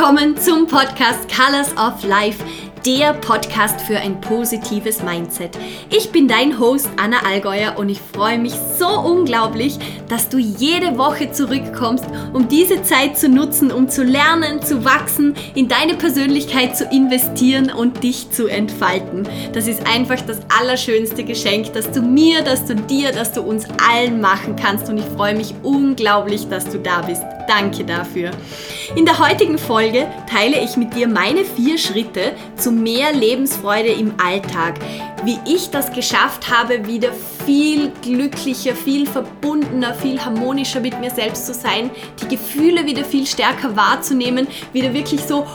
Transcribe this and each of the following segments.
Willkommen zum Podcast Colors of Life der Podcast für ein positives Mindset. Ich bin dein Host Anna Allgäuer und ich freue mich so unglaublich, dass du jede Woche zurückkommst, um diese Zeit zu nutzen, um zu lernen, zu wachsen, in deine Persönlichkeit zu investieren und dich zu entfalten. Das ist einfach das allerschönste Geschenk, das du mir, das du dir, das du uns allen machen kannst und ich freue mich unglaublich, dass du da bist. Danke dafür. In der heutigen Folge teile ich mit dir meine vier Schritte zu mehr Lebensfreude im Alltag. Wie ich das geschafft habe, wieder viel glücklicher, viel verbundener, viel harmonischer mit mir selbst zu sein, die Gefühle wieder viel stärker wahrzunehmen, wieder wirklich so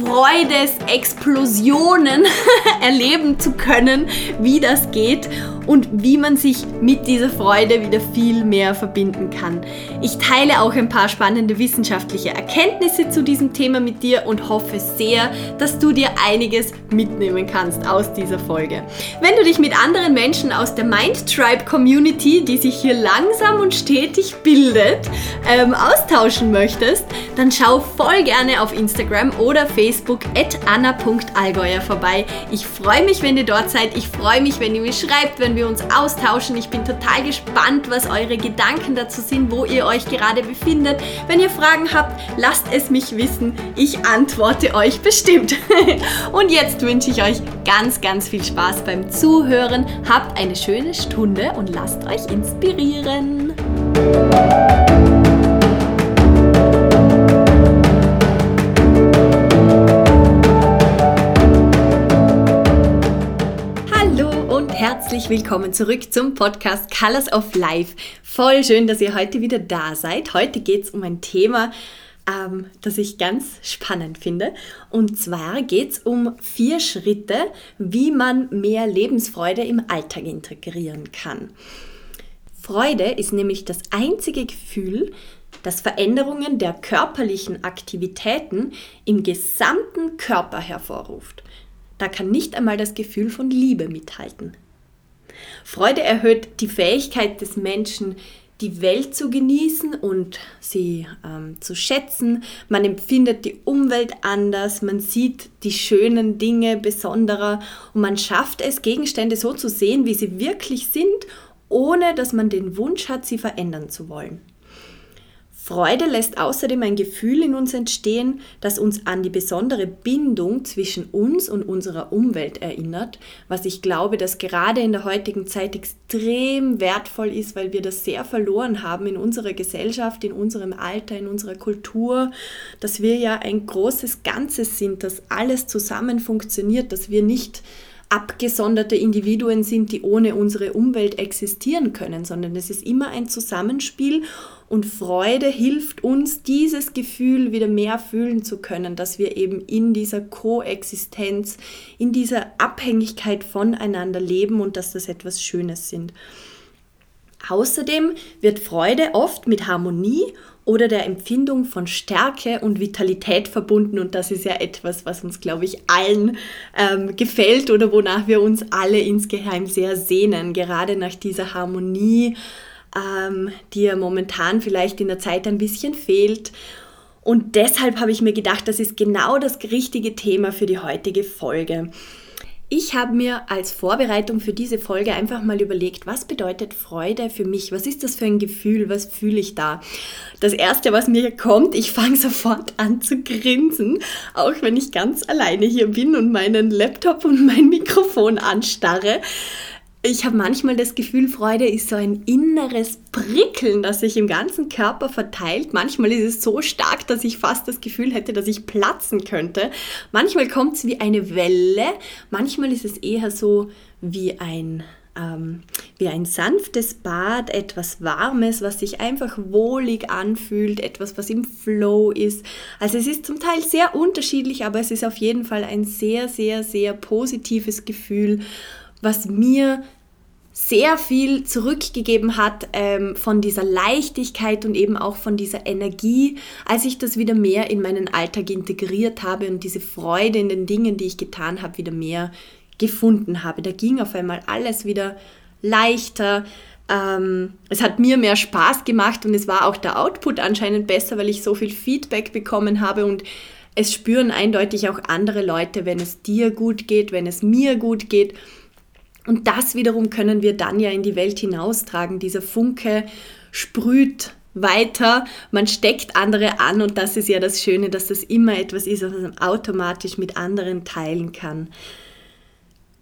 Freudesexplosionen erleben zu können, wie das geht und wie man sich mit dieser Freude wieder viel mehr verbinden kann. Ich teile auch ein paar spannende wissenschaftliche Erkenntnisse zu diesem Thema mit dir und hoffe sehr, dass du dir einiges mitnehmen kannst aus dieser Folge. Wenn du dich mit anderen Menschen aus der Mind Tribe Community, die sich hier langsam und stetig bildet, ähm, austauschen möchtest, dann schau voll gerne auf Instagram oder Facebook at anna.allgäuer vorbei. Ich freue mich, wenn ihr dort seid. Ich freue mich, wenn ihr mir schreibt, wenn wir uns austauschen. Ich bin total gespannt, was eure Gedanken dazu sind, wo ihr euch gerade befindet. Wenn ihr Fragen habt, lasst es mich wissen. Ich antworte euch bestimmt. Und jetzt wünsche ich euch ganz, ganz viel Spaß beim Zuhören. Habt eine schöne Stunde und lasst euch inspirieren. Herzlich willkommen zurück zum Podcast Colors of Life. Voll schön, dass ihr heute wieder da seid. Heute geht es um ein Thema, ähm, das ich ganz spannend finde. Und zwar geht es um vier Schritte, wie man mehr Lebensfreude im Alltag integrieren kann. Freude ist nämlich das einzige Gefühl, das Veränderungen der körperlichen Aktivitäten im gesamten Körper hervorruft. Da kann nicht einmal das Gefühl von Liebe mithalten. Freude erhöht die Fähigkeit des Menschen, die Welt zu genießen und sie ähm, zu schätzen. Man empfindet die Umwelt anders, man sieht die schönen Dinge besonderer und man schafft es, Gegenstände so zu sehen, wie sie wirklich sind, ohne dass man den Wunsch hat, sie verändern zu wollen. Freude lässt außerdem ein Gefühl in uns entstehen, das uns an die besondere Bindung zwischen uns und unserer Umwelt erinnert, was ich glaube, dass gerade in der heutigen Zeit extrem wertvoll ist, weil wir das sehr verloren haben in unserer Gesellschaft, in unserem Alter, in unserer Kultur, dass wir ja ein großes Ganzes sind, dass alles zusammen funktioniert, dass wir nicht abgesonderte Individuen sind, die ohne unsere Umwelt existieren können, sondern es ist immer ein Zusammenspiel und Freude hilft uns, dieses Gefühl wieder mehr fühlen zu können, dass wir eben in dieser Koexistenz, in dieser Abhängigkeit voneinander leben und dass das etwas Schönes sind. Außerdem wird Freude oft mit Harmonie oder der Empfindung von Stärke und Vitalität verbunden. Und das ist ja etwas, was uns, glaube ich, allen ähm, gefällt oder wonach wir uns alle insgeheim sehr sehnen. Gerade nach dieser Harmonie, ähm, die ja momentan vielleicht in der Zeit ein bisschen fehlt. Und deshalb habe ich mir gedacht, das ist genau das richtige Thema für die heutige Folge. Ich habe mir als Vorbereitung für diese Folge einfach mal überlegt, was bedeutet Freude für mich? Was ist das für ein Gefühl? Was fühle ich da? Das Erste, was mir kommt, ich fange sofort an zu grinsen, auch wenn ich ganz alleine hier bin und meinen Laptop und mein Mikrofon anstarre ich habe manchmal das Gefühl, Freude ist so ein inneres Prickeln, das sich im ganzen Körper verteilt. Manchmal ist es so stark, dass ich fast das Gefühl hätte, dass ich platzen könnte. Manchmal kommt es wie eine Welle, manchmal ist es eher so wie ein, ähm, wie ein sanftes Bad, etwas Warmes, was sich einfach wohlig anfühlt, etwas, was im Flow ist. Also es ist zum Teil sehr unterschiedlich, aber es ist auf jeden Fall ein sehr, sehr, sehr positives Gefühl was mir sehr viel zurückgegeben hat ähm, von dieser Leichtigkeit und eben auch von dieser Energie, als ich das wieder mehr in meinen Alltag integriert habe und diese Freude in den Dingen, die ich getan habe, wieder mehr gefunden habe. Da ging auf einmal alles wieder leichter. Ähm, es hat mir mehr Spaß gemacht und es war auch der Output anscheinend besser, weil ich so viel Feedback bekommen habe und es spüren eindeutig auch andere Leute, wenn es dir gut geht, wenn es mir gut geht. Und das wiederum können wir dann ja in die Welt hinaustragen. Dieser Funke sprüht weiter, man steckt andere an und das ist ja das Schöne, dass das immer etwas ist, was man automatisch mit anderen teilen kann.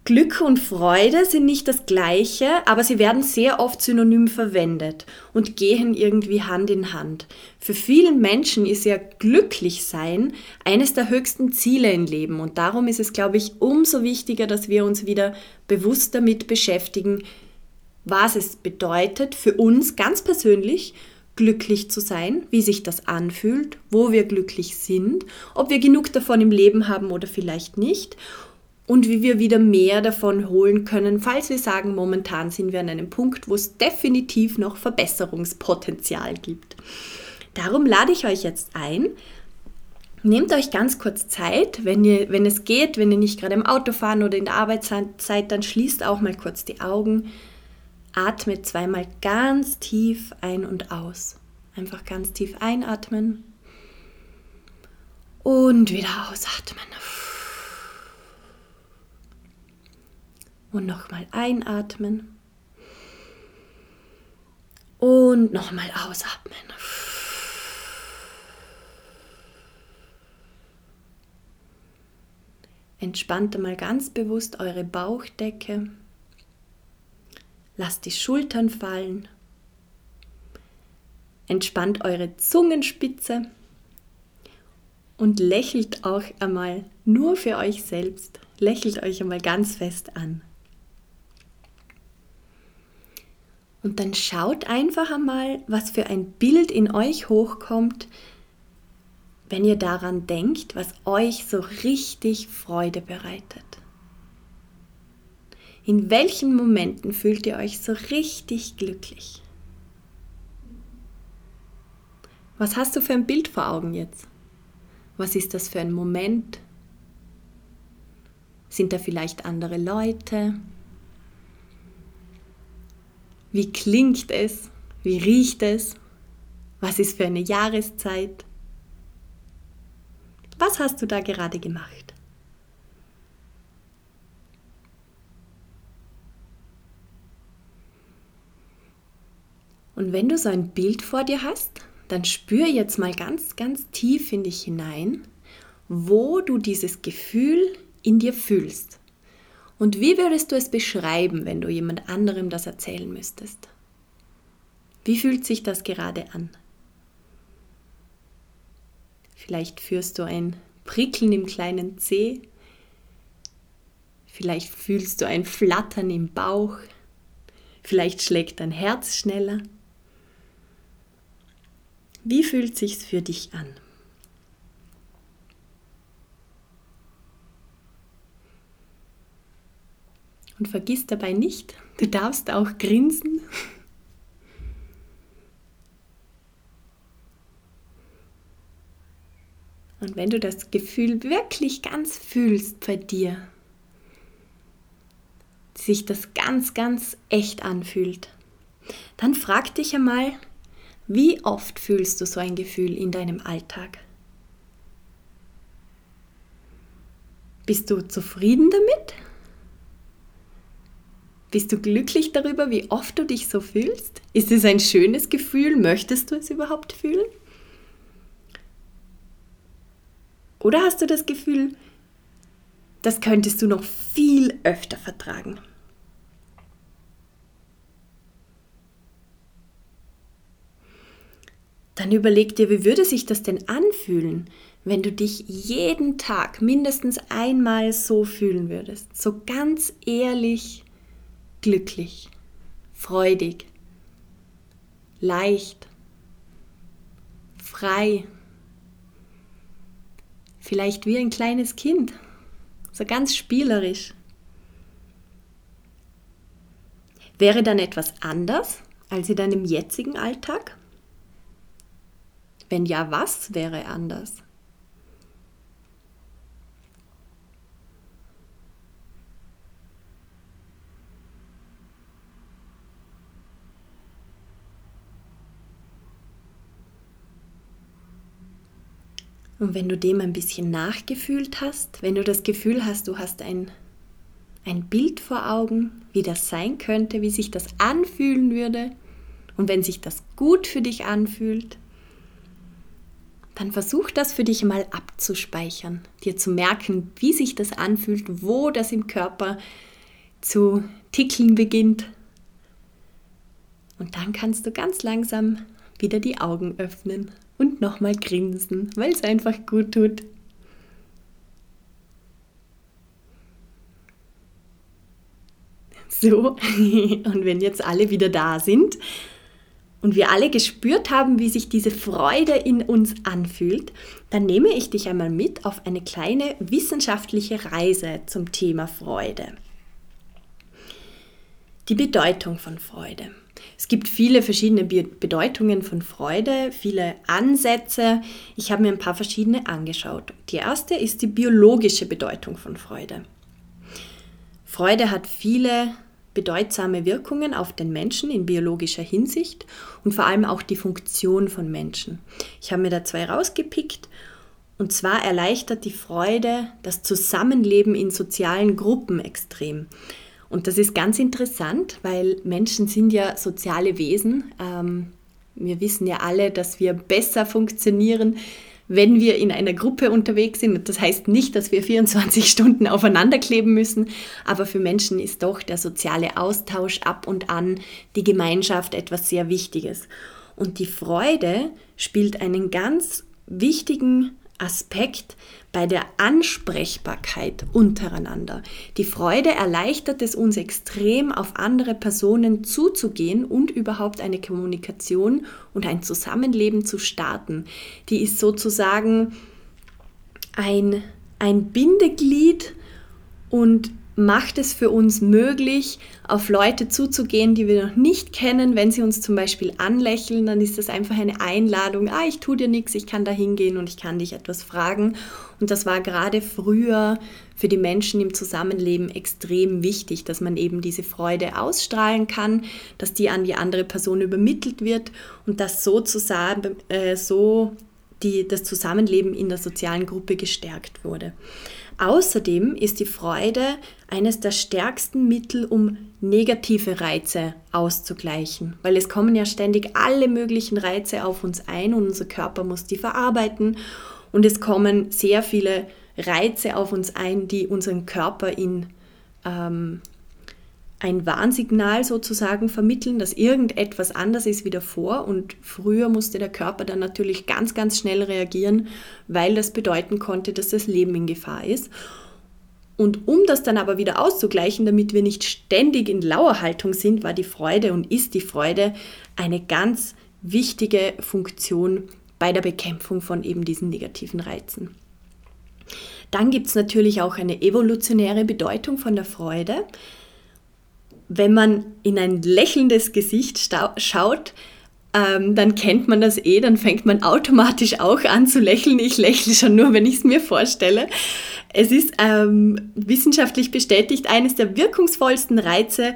Glück und Freude sind nicht das gleiche, aber sie werden sehr oft synonym verwendet und gehen irgendwie Hand in Hand. Für viele Menschen ist ja glücklich sein eines der höchsten Ziele im Leben und darum ist es, glaube ich, umso wichtiger, dass wir uns wieder bewusst damit beschäftigen, was es bedeutet für uns ganz persönlich glücklich zu sein, wie sich das anfühlt, wo wir glücklich sind, ob wir genug davon im Leben haben oder vielleicht nicht und wie wir wieder mehr davon holen können, falls wir sagen, momentan sind wir an einem Punkt, wo es definitiv noch Verbesserungspotenzial gibt. Darum lade ich euch jetzt ein, nehmt euch ganz kurz Zeit, wenn, ihr, wenn es geht, wenn ihr nicht gerade im Auto fahren oder in der Arbeitszeit seid, dann schließt auch mal kurz die Augen, atmet zweimal ganz tief ein und aus. Einfach ganz tief einatmen und wieder ausatmen. Und nochmal einatmen. Und nochmal ausatmen. Entspannt mal ganz bewusst eure Bauchdecke. Lasst die Schultern fallen. Entspannt eure Zungenspitze und lächelt auch einmal nur für euch selbst. Lächelt euch einmal ganz fest an. Und dann schaut einfach einmal, was für ein Bild in euch hochkommt, wenn ihr daran denkt, was euch so richtig Freude bereitet. In welchen Momenten fühlt ihr euch so richtig glücklich? Was hast du für ein Bild vor Augen jetzt? Was ist das für ein Moment? Sind da vielleicht andere Leute? Wie klingt es? Wie riecht es? Was ist für eine Jahreszeit? Was hast du da gerade gemacht? Und wenn du so ein Bild vor dir hast, dann spür jetzt mal ganz, ganz tief in dich hinein, wo du dieses Gefühl in dir fühlst. Und wie würdest du es beschreiben, wenn du jemand anderem das erzählen müsstest? Wie fühlt sich das gerade an? Vielleicht führst du ein Prickeln im kleinen Zeh. Vielleicht fühlst du ein Flattern im Bauch. Vielleicht schlägt dein Herz schneller. Wie fühlt sich's für dich an? Und vergiss dabei nicht, du darfst auch grinsen. Und wenn du das Gefühl wirklich ganz fühlst bei dir, sich das ganz, ganz echt anfühlt, dann frag dich einmal, wie oft fühlst du so ein Gefühl in deinem Alltag? Bist du zufrieden damit? Bist du glücklich darüber, wie oft du dich so fühlst? Ist es ein schönes Gefühl? Möchtest du es überhaupt fühlen? Oder hast du das Gefühl, das könntest du noch viel öfter vertragen? Dann überleg dir, wie würde sich das denn anfühlen, wenn du dich jeden Tag mindestens einmal so fühlen würdest, so ganz ehrlich glücklich, freudig, leicht, frei, vielleicht wie ein kleines Kind, so ganz spielerisch. Wäre dann etwas anders als in deinem jetzigen Alltag? Wenn ja, was wäre anders? Und wenn du dem ein bisschen nachgefühlt hast, wenn du das Gefühl hast, du hast ein, ein Bild vor Augen, wie das sein könnte, wie sich das anfühlen würde, und wenn sich das gut für dich anfühlt, dann versuch das für dich mal abzuspeichern, dir zu merken, wie sich das anfühlt, wo das im Körper zu tickeln beginnt. Und dann kannst du ganz langsam wieder die Augen öffnen nochmal grinsen, weil es einfach gut tut. So, und wenn jetzt alle wieder da sind und wir alle gespürt haben, wie sich diese Freude in uns anfühlt, dann nehme ich dich einmal mit auf eine kleine wissenschaftliche Reise zum Thema Freude. Die Bedeutung von Freude. Es gibt viele verschiedene Bedeutungen von Freude, viele Ansätze. Ich habe mir ein paar verschiedene angeschaut. Die erste ist die biologische Bedeutung von Freude. Freude hat viele bedeutsame Wirkungen auf den Menschen in biologischer Hinsicht und vor allem auch die Funktion von Menschen. Ich habe mir da zwei rausgepickt. Und zwar erleichtert die Freude das Zusammenleben in sozialen Gruppen extrem. Und das ist ganz interessant, weil Menschen sind ja soziale Wesen. Ähm, wir wissen ja alle, dass wir besser funktionieren, wenn wir in einer Gruppe unterwegs sind. Das heißt nicht, dass wir 24 Stunden aufeinander kleben müssen, aber für Menschen ist doch der soziale Austausch ab und an, die Gemeinschaft etwas sehr Wichtiges. Und die Freude spielt einen ganz wichtigen Aspekt bei der Ansprechbarkeit untereinander. Die Freude erleichtert es uns extrem, auf andere Personen zuzugehen und überhaupt eine Kommunikation und ein Zusammenleben zu starten. Die ist sozusagen ein, ein Bindeglied und macht es für uns möglich, auf Leute zuzugehen, die wir noch nicht kennen. Wenn sie uns zum Beispiel anlächeln, dann ist das einfach eine Einladung, ah, ich tue dir nichts, ich kann da hingehen und ich kann dich etwas fragen. Und das war gerade früher für die Menschen im Zusammenleben extrem wichtig, dass man eben diese Freude ausstrahlen kann, dass die an die andere Person übermittelt wird und dass sozusagen äh, so die, das Zusammenleben in der sozialen Gruppe gestärkt wurde. Außerdem ist die Freude eines der stärksten Mittel, um negative Reize auszugleichen, weil es kommen ja ständig alle möglichen Reize auf uns ein und unser Körper muss die verarbeiten und es kommen sehr viele Reize auf uns ein, die unseren Körper in ähm, ein Warnsignal sozusagen vermitteln, dass irgendetwas anders ist wie davor. Und früher musste der Körper dann natürlich ganz, ganz schnell reagieren, weil das bedeuten konnte, dass das Leben in Gefahr ist. Und um das dann aber wieder auszugleichen, damit wir nicht ständig in Lauerhaltung sind, war die Freude und ist die Freude eine ganz wichtige Funktion bei der Bekämpfung von eben diesen negativen Reizen. Dann gibt es natürlich auch eine evolutionäre Bedeutung von der Freude wenn man in ein lächelndes Gesicht schaut, ähm, dann kennt man das eh, dann fängt man automatisch auch an zu lächeln. Ich lächle schon nur, wenn ich es mir vorstelle. Es ist ähm, wissenschaftlich bestätigt eines der wirkungsvollsten Reize,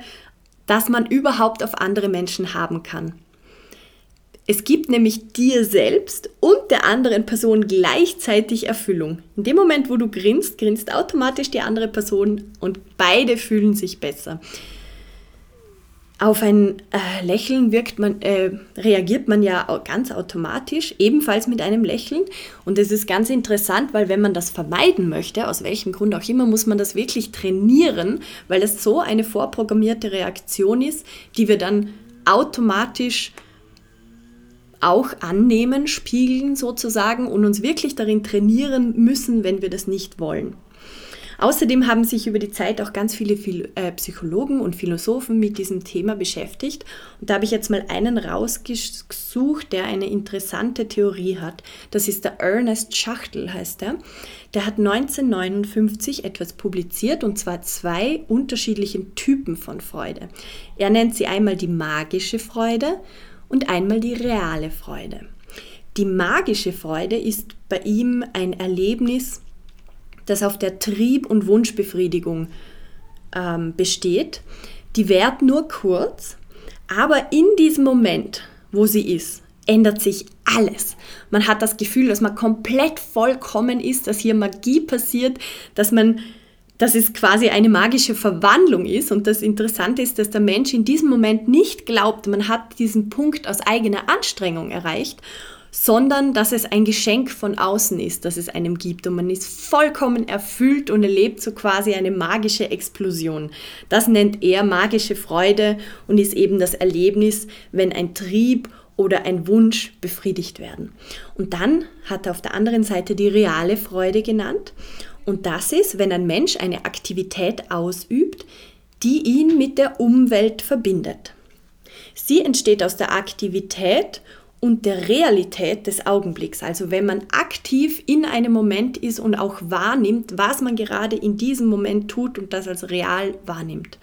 das man überhaupt auf andere Menschen haben kann. Es gibt nämlich dir selbst und der anderen Person gleichzeitig Erfüllung. In dem Moment, wo du grinst, grinst automatisch die andere Person und beide fühlen sich besser. Auf ein äh, Lächeln man, äh, reagiert man ja ganz automatisch, ebenfalls mit einem Lächeln. Und es ist ganz interessant, weil wenn man das vermeiden möchte, aus welchem Grund auch immer, muss man das wirklich trainieren, weil es so eine vorprogrammierte Reaktion ist, die wir dann automatisch auch annehmen, spiegeln sozusagen und uns wirklich darin trainieren müssen, wenn wir das nicht wollen. Außerdem haben sich über die Zeit auch ganz viele äh, Psychologen und Philosophen mit diesem Thema beschäftigt. Und da habe ich jetzt mal einen rausgesucht, der eine interessante Theorie hat. Das ist der Ernest Schachtel, heißt er. Der hat 1959 etwas publiziert und zwar zwei unterschiedliche Typen von Freude. Er nennt sie einmal die magische Freude und einmal die reale Freude. Die magische Freude ist bei ihm ein Erlebnis, das auf der Trieb- und Wunschbefriedigung ähm, besteht. Die währt nur kurz, aber in diesem Moment, wo sie ist, ändert sich alles. Man hat das Gefühl, dass man komplett vollkommen ist, dass hier Magie passiert, dass man dass es quasi eine magische Verwandlung ist. Und das Interessante ist, dass der Mensch in diesem Moment nicht glaubt, man hat diesen Punkt aus eigener Anstrengung erreicht, sondern dass es ein Geschenk von außen ist, das es einem gibt. Und man ist vollkommen erfüllt und erlebt so quasi eine magische Explosion. Das nennt er magische Freude und ist eben das Erlebnis, wenn ein Trieb oder ein Wunsch befriedigt werden. Und dann hat er auf der anderen Seite die reale Freude genannt. Und das ist, wenn ein Mensch eine Aktivität ausübt, die ihn mit der Umwelt verbindet. Sie entsteht aus der Aktivität und der Realität des Augenblicks. Also wenn man aktiv in einem Moment ist und auch wahrnimmt, was man gerade in diesem Moment tut und das als real wahrnimmt.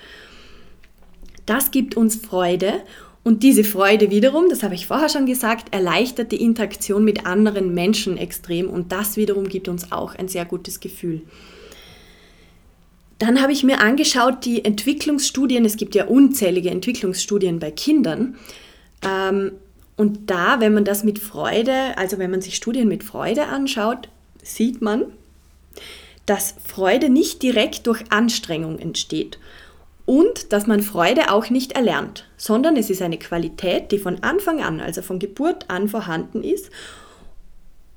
Das gibt uns Freude und diese Freude wiederum, das habe ich vorher schon gesagt, erleichtert die Interaktion mit anderen Menschen extrem und das wiederum gibt uns auch ein sehr gutes Gefühl. Dann habe ich mir angeschaut, die Entwicklungsstudien, es gibt ja unzählige Entwicklungsstudien bei Kindern. Ähm, und da, wenn man das mit Freude, also wenn man sich Studien mit Freude anschaut, sieht man, dass Freude nicht direkt durch Anstrengung entsteht und dass man Freude auch nicht erlernt, sondern es ist eine Qualität, die von Anfang an, also von Geburt an vorhanden ist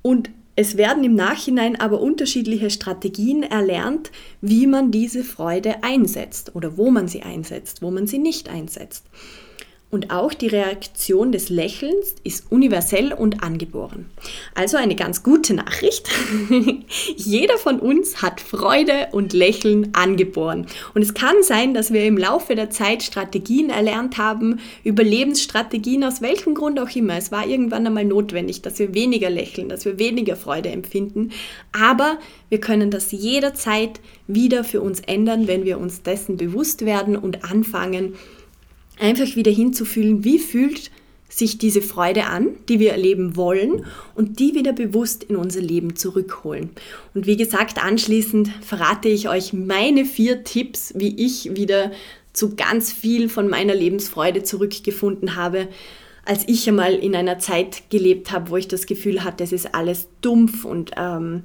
und es werden im Nachhinein aber unterschiedliche Strategien erlernt, wie man diese Freude einsetzt oder wo man sie einsetzt, wo man sie nicht einsetzt. Und auch die Reaktion des Lächelns ist universell und angeboren. Also eine ganz gute Nachricht. Jeder von uns hat Freude und Lächeln angeboren. Und es kann sein, dass wir im Laufe der Zeit Strategien erlernt haben, Überlebensstrategien, aus welchem Grund auch immer. Es war irgendwann einmal notwendig, dass wir weniger lächeln, dass wir weniger Freude empfinden. Aber wir können das jederzeit wieder für uns ändern, wenn wir uns dessen bewusst werden und anfangen, einfach wieder hinzufühlen, wie fühlt sich diese Freude an, die wir erleben wollen und die wieder bewusst in unser Leben zurückholen. Und wie gesagt, anschließend verrate ich euch meine vier Tipps, wie ich wieder zu ganz viel von meiner Lebensfreude zurückgefunden habe, als ich einmal in einer Zeit gelebt habe, wo ich das Gefühl hatte, es ist alles dumpf und ähm,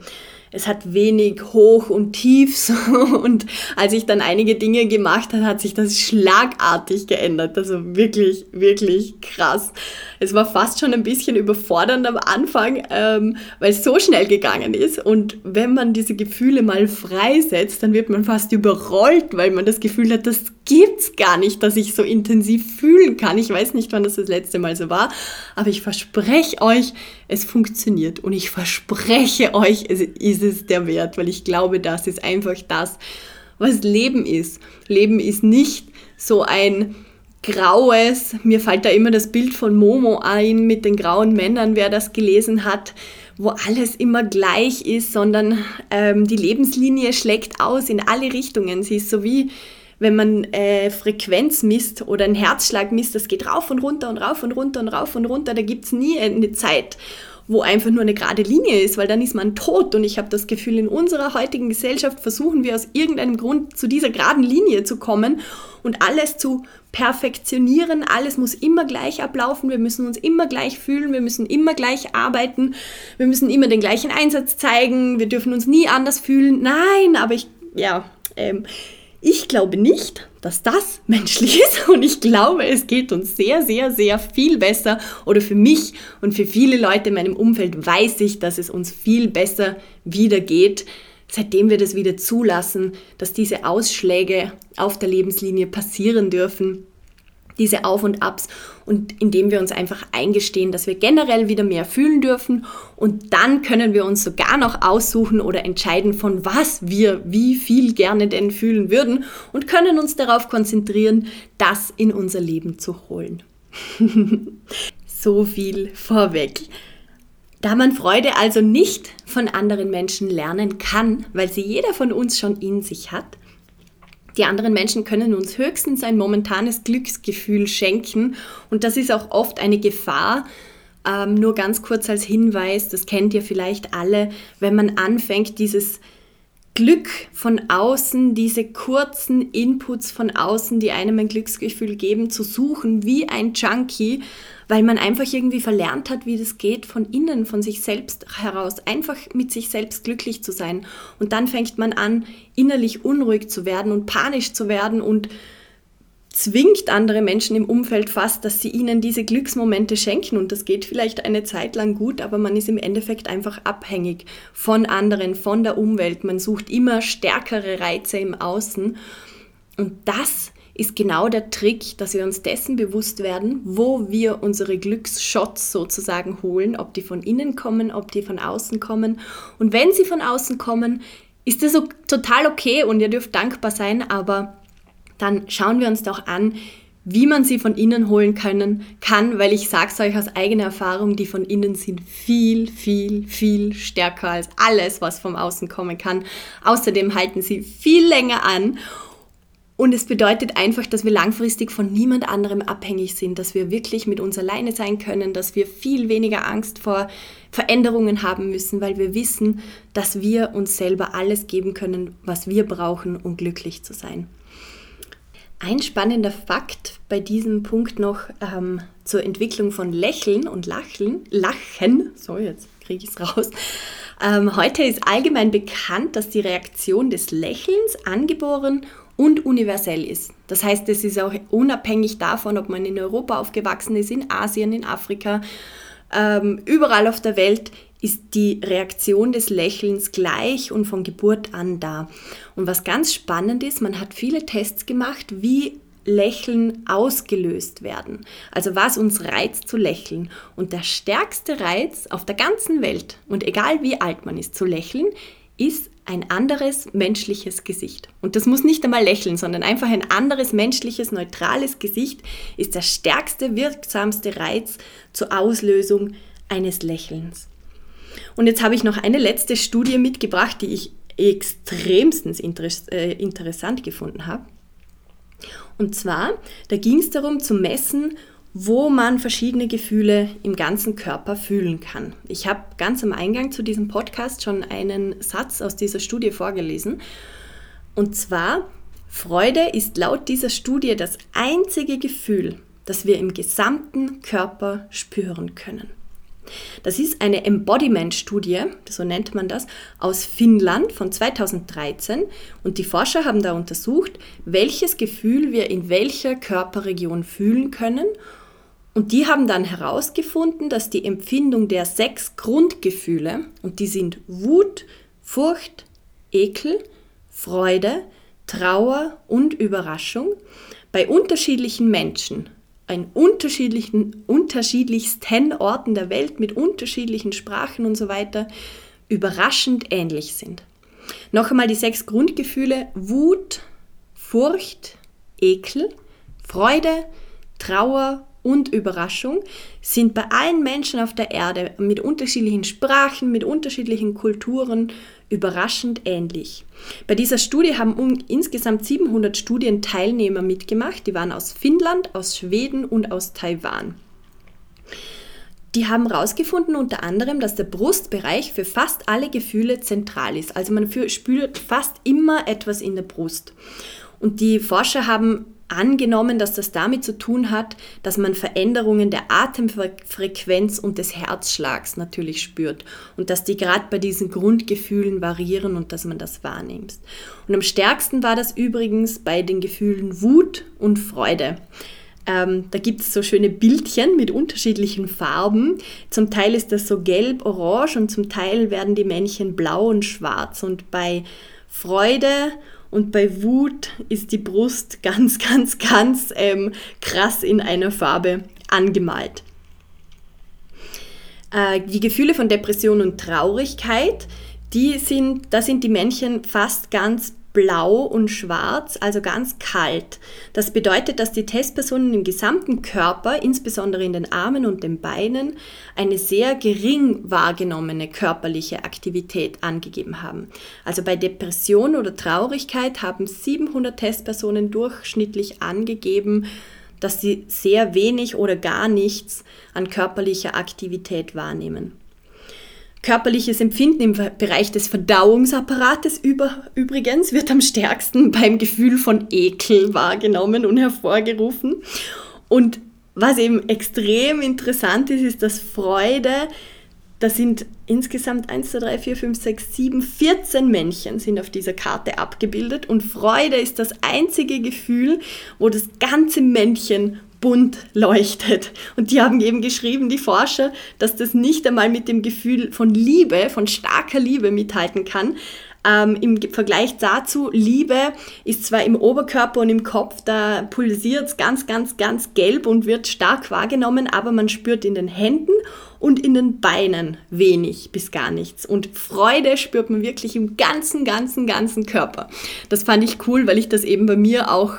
es hat wenig Hoch und Tiefs und als ich dann einige Dinge gemacht habe, hat sich das schlagartig geändert. Also wirklich, wirklich krass. Es war fast schon ein bisschen überfordernd am Anfang, ähm, weil es so schnell gegangen ist. Und wenn man diese Gefühle mal freisetzt, dann wird man fast überrollt, weil man das Gefühl hat, das gibt's gar nicht, dass ich so intensiv fühlen kann. Ich weiß nicht, wann das das letzte Mal so war, aber ich verspreche euch, es funktioniert. Und ich verspreche euch, es ist es der Wert, weil ich glaube, das ist einfach das, was Leben ist. Leben ist nicht so ein graues, mir fällt da immer das Bild von Momo ein mit den grauen Männern, wer das gelesen hat, wo alles immer gleich ist, sondern ähm, die Lebenslinie schlägt aus in alle Richtungen. Sie ist so wie wenn man äh, Frequenz misst oder einen Herzschlag misst, das geht rauf und runter und rauf und runter und rauf und runter, da gibt es nie eine Zeit wo einfach nur eine gerade Linie ist, weil dann ist man tot. Und ich habe das Gefühl, in unserer heutigen Gesellschaft versuchen wir aus irgendeinem Grund zu dieser geraden Linie zu kommen und alles zu perfektionieren. Alles muss immer gleich ablaufen. Wir müssen uns immer gleich fühlen. Wir müssen immer gleich arbeiten. Wir müssen immer den gleichen Einsatz zeigen. Wir dürfen uns nie anders fühlen. Nein, aber ich, ja, ähm, ich glaube nicht, dass das menschlich ist. Und ich glaube, es geht uns sehr, sehr, sehr viel besser. Oder für mich und für viele Leute in meinem Umfeld weiß ich, dass es uns viel besser wieder geht, seitdem wir das wieder zulassen, dass diese Ausschläge auf der Lebenslinie passieren dürfen diese Auf und Abs und indem wir uns einfach eingestehen, dass wir generell wieder mehr fühlen dürfen und dann können wir uns sogar noch aussuchen oder entscheiden, von was wir wie viel gerne denn fühlen würden und können uns darauf konzentrieren, das in unser Leben zu holen. so viel vorweg. Da man Freude also nicht von anderen Menschen lernen kann, weil sie jeder von uns schon in sich hat, die anderen Menschen können uns höchstens ein momentanes Glücksgefühl schenken und das ist auch oft eine Gefahr. Ähm, nur ganz kurz als Hinweis, das kennt ihr vielleicht alle, wenn man anfängt, dieses Glück von außen, diese kurzen Inputs von außen, die einem ein Glücksgefühl geben, zu suchen wie ein Junkie, weil man einfach irgendwie verlernt hat, wie das geht, von innen, von sich selbst heraus, einfach mit sich selbst glücklich zu sein. Und dann fängt man an, innerlich unruhig zu werden und panisch zu werden und zwingt andere Menschen im Umfeld fast, dass sie ihnen diese Glücksmomente schenken und das geht vielleicht eine Zeit lang gut, aber man ist im Endeffekt einfach abhängig von anderen, von der Umwelt. Man sucht immer stärkere Reize im Außen und das ist genau der Trick, dass wir uns dessen bewusst werden, wo wir unsere Glücksshots sozusagen holen, ob die von innen kommen, ob die von außen kommen. Und wenn sie von außen kommen, ist das total okay und ihr dürft dankbar sein, aber dann schauen wir uns doch an, wie man sie von innen holen können kann, weil ich sage es euch aus eigener Erfahrung, die von innen sind viel, viel, viel stärker als alles, was vom Außen kommen kann. Außerdem halten sie viel länger an und es bedeutet einfach, dass wir langfristig von niemand anderem abhängig sind, dass wir wirklich mit uns alleine sein können, dass wir viel weniger Angst vor Veränderungen haben müssen, weil wir wissen, dass wir uns selber alles geben können, was wir brauchen, um glücklich zu sein. Ein spannender Fakt bei diesem Punkt noch ähm, zur Entwicklung von Lächeln und Lachen, Lachen, so jetzt kriege ich es raus. Ähm, heute ist allgemein bekannt, dass die Reaktion des Lächelns angeboren und universell ist. Das heißt, es ist auch unabhängig davon, ob man in Europa aufgewachsen ist, in Asien, in Afrika, ähm, überall auf der Welt ist die Reaktion des Lächelns gleich und von Geburt an da. Und was ganz spannend ist, man hat viele Tests gemacht, wie Lächeln ausgelöst werden. Also was uns reizt zu lächeln. Und der stärkste Reiz auf der ganzen Welt, und egal wie alt man ist, zu lächeln, ist ein anderes menschliches Gesicht. Und das muss nicht einmal lächeln, sondern einfach ein anderes menschliches, neutrales Gesicht ist der stärkste, wirksamste Reiz zur Auslösung eines Lächelns. Und jetzt habe ich noch eine letzte Studie mitgebracht, die ich extremstens äh, interessant gefunden habe. Und zwar, da ging es darum zu messen, wo man verschiedene Gefühle im ganzen Körper fühlen kann. Ich habe ganz am Eingang zu diesem Podcast schon einen Satz aus dieser Studie vorgelesen. Und zwar, Freude ist laut dieser Studie das einzige Gefühl, das wir im gesamten Körper spüren können. Das ist eine Embodiment-Studie, so nennt man das, aus Finnland von 2013 und die Forscher haben da untersucht, welches Gefühl wir in welcher Körperregion fühlen können. Und die haben dann herausgefunden, dass die Empfindung der sechs Grundgefühle, und die sind Wut, Furcht, Ekel, Freude, Trauer und Überraschung, bei unterschiedlichen Menschen an unterschiedlichen, unterschiedlichsten Orten der Welt mit unterschiedlichen Sprachen und so weiter überraschend ähnlich sind. Noch einmal die sechs Grundgefühle Wut, Furcht, Ekel, Freude, Trauer und Überraschung sind bei allen Menschen auf der Erde mit unterschiedlichen Sprachen, mit unterschiedlichen Kulturen überraschend ähnlich. Bei dieser Studie haben um, insgesamt 700 Studienteilnehmer mitgemacht. Die waren aus Finnland, aus Schweden und aus Taiwan. Die haben herausgefunden unter anderem, dass der Brustbereich für fast alle Gefühle zentral ist. Also man spürt fast immer etwas in der Brust. Und die Forscher haben angenommen, dass das damit zu tun hat, dass man Veränderungen der Atemfrequenz und des Herzschlags natürlich spürt und dass die gerade bei diesen Grundgefühlen variieren und dass man das wahrnimmt. Und am stärksten war das übrigens bei den Gefühlen Wut und Freude. Ähm, da gibt es so schöne Bildchen mit unterschiedlichen Farben. Zum Teil ist das so gelb, orange und zum Teil werden die Männchen blau und schwarz. Und bei Freude und bei Wut ist die Brust ganz, ganz, ganz ähm, krass in einer Farbe angemalt. Äh, die Gefühle von Depression und Traurigkeit, die sind, da sind die Männchen fast ganz blau und schwarz, also ganz kalt. Das bedeutet, dass die Testpersonen im gesamten Körper, insbesondere in den Armen und den Beinen, eine sehr gering wahrgenommene körperliche Aktivität angegeben haben. Also bei Depression oder Traurigkeit haben 700 Testpersonen durchschnittlich angegeben, dass sie sehr wenig oder gar nichts an körperlicher Aktivität wahrnehmen. Körperliches Empfinden im Bereich des Verdauungsapparates über, übrigens wird am stärksten beim Gefühl von Ekel wahrgenommen und hervorgerufen. Und was eben extrem interessant ist, ist, dass Freude, da sind insgesamt 1, 2, 3, 4, 5, 6, 7, 14 Männchen sind auf dieser Karte abgebildet und Freude ist das einzige Gefühl, wo das ganze Männchen bunt leuchtet. Und die haben eben geschrieben, die Forscher, dass das nicht einmal mit dem Gefühl von Liebe, von starker Liebe mithalten kann. Ähm, Im Vergleich dazu, Liebe ist zwar im Oberkörper und im Kopf, da pulsiert es ganz, ganz, ganz gelb und wird stark wahrgenommen, aber man spürt in den Händen und in den Beinen wenig bis gar nichts. Und Freude spürt man wirklich im ganzen, ganzen, ganzen Körper. Das fand ich cool, weil ich das eben bei mir auch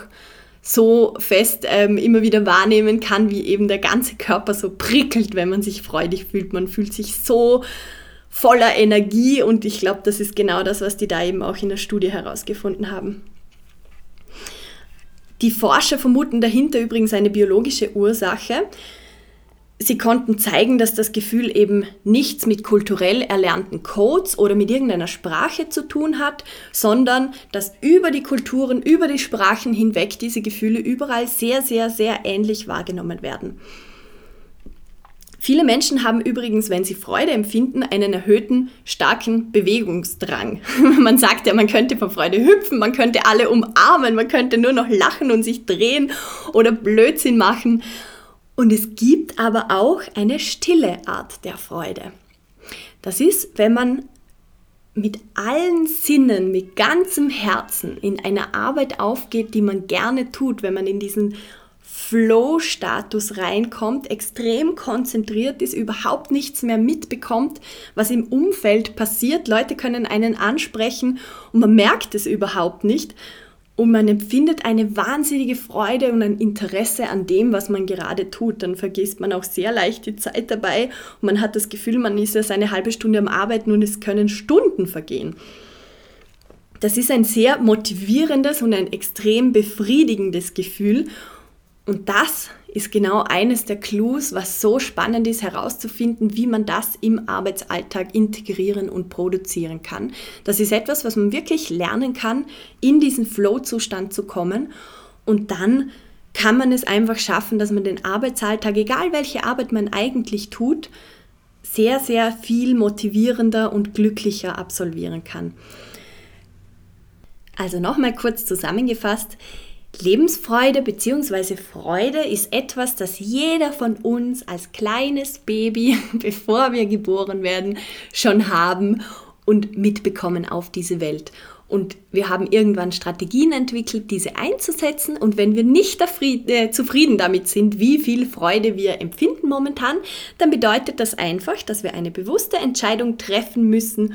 so fest ähm, immer wieder wahrnehmen kann, wie eben der ganze Körper so prickelt, wenn man sich freudig fühlt. Man fühlt sich so voller Energie und ich glaube, das ist genau das, was die da eben auch in der Studie herausgefunden haben. Die Forscher vermuten dahinter übrigens eine biologische Ursache. Sie konnten zeigen, dass das Gefühl eben nichts mit kulturell erlernten Codes oder mit irgendeiner Sprache zu tun hat, sondern dass über die Kulturen, über die Sprachen hinweg diese Gefühle überall sehr, sehr, sehr ähnlich wahrgenommen werden. Viele Menschen haben übrigens, wenn sie Freude empfinden, einen erhöhten, starken Bewegungsdrang. man sagt ja, man könnte vor Freude hüpfen, man könnte alle umarmen, man könnte nur noch lachen und sich drehen oder Blödsinn machen. Und es gibt aber auch eine stille Art der Freude. Das ist, wenn man mit allen Sinnen, mit ganzem Herzen in eine Arbeit aufgeht, die man gerne tut, wenn man in diesen Flow-Status reinkommt, extrem konzentriert ist, überhaupt nichts mehr mitbekommt, was im Umfeld passiert. Leute können einen ansprechen und man merkt es überhaupt nicht und man empfindet eine wahnsinnige Freude und ein Interesse an dem, was man gerade tut. Dann vergisst man auch sehr leicht die Zeit dabei und man hat das Gefühl, man ist erst eine halbe Stunde am Arbeiten und es können Stunden vergehen. Das ist ein sehr motivierendes und ein extrem befriedigendes Gefühl und das ist genau eines der Clues, was so spannend ist herauszufinden, wie man das im Arbeitsalltag integrieren und produzieren kann. Das ist etwas, was man wirklich lernen kann, in diesen Flow-Zustand zu kommen und dann kann man es einfach schaffen, dass man den Arbeitsalltag, egal welche Arbeit man eigentlich tut, sehr, sehr viel motivierender und glücklicher absolvieren kann. Also nochmal kurz zusammengefasst, Lebensfreude bzw. Freude ist etwas, das jeder von uns als kleines Baby, bevor wir geboren werden, schon haben und mitbekommen auf diese Welt. Und wir haben irgendwann Strategien entwickelt, diese einzusetzen. Und wenn wir nicht äh, zufrieden damit sind, wie viel Freude wir empfinden momentan, dann bedeutet das einfach, dass wir eine bewusste Entscheidung treffen müssen,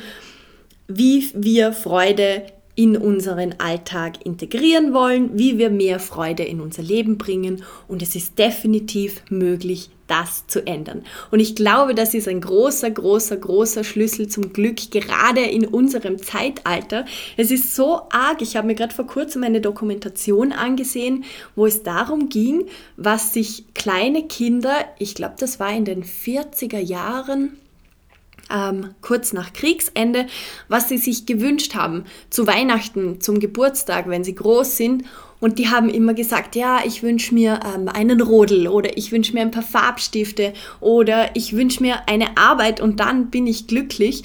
wie wir Freude in unseren Alltag integrieren wollen, wie wir mehr Freude in unser Leben bringen. Und es ist definitiv möglich, das zu ändern. Und ich glaube, das ist ein großer, großer, großer Schlüssel zum Glück, gerade in unserem Zeitalter. Es ist so arg. Ich habe mir gerade vor kurzem eine Dokumentation angesehen, wo es darum ging, was sich kleine Kinder, ich glaube, das war in den 40er Jahren, ähm, kurz nach Kriegsende, was sie sich gewünscht haben zu Weihnachten, zum Geburtstag, wenn sie groß sind. Und die haben immer gesagt, ja, ich wünsche mir ähm, einen Rodel oder ich wünsche mir ein paar Farbstifte oder ich wünsche mir eine Arbeit und dann bin ich glücklich.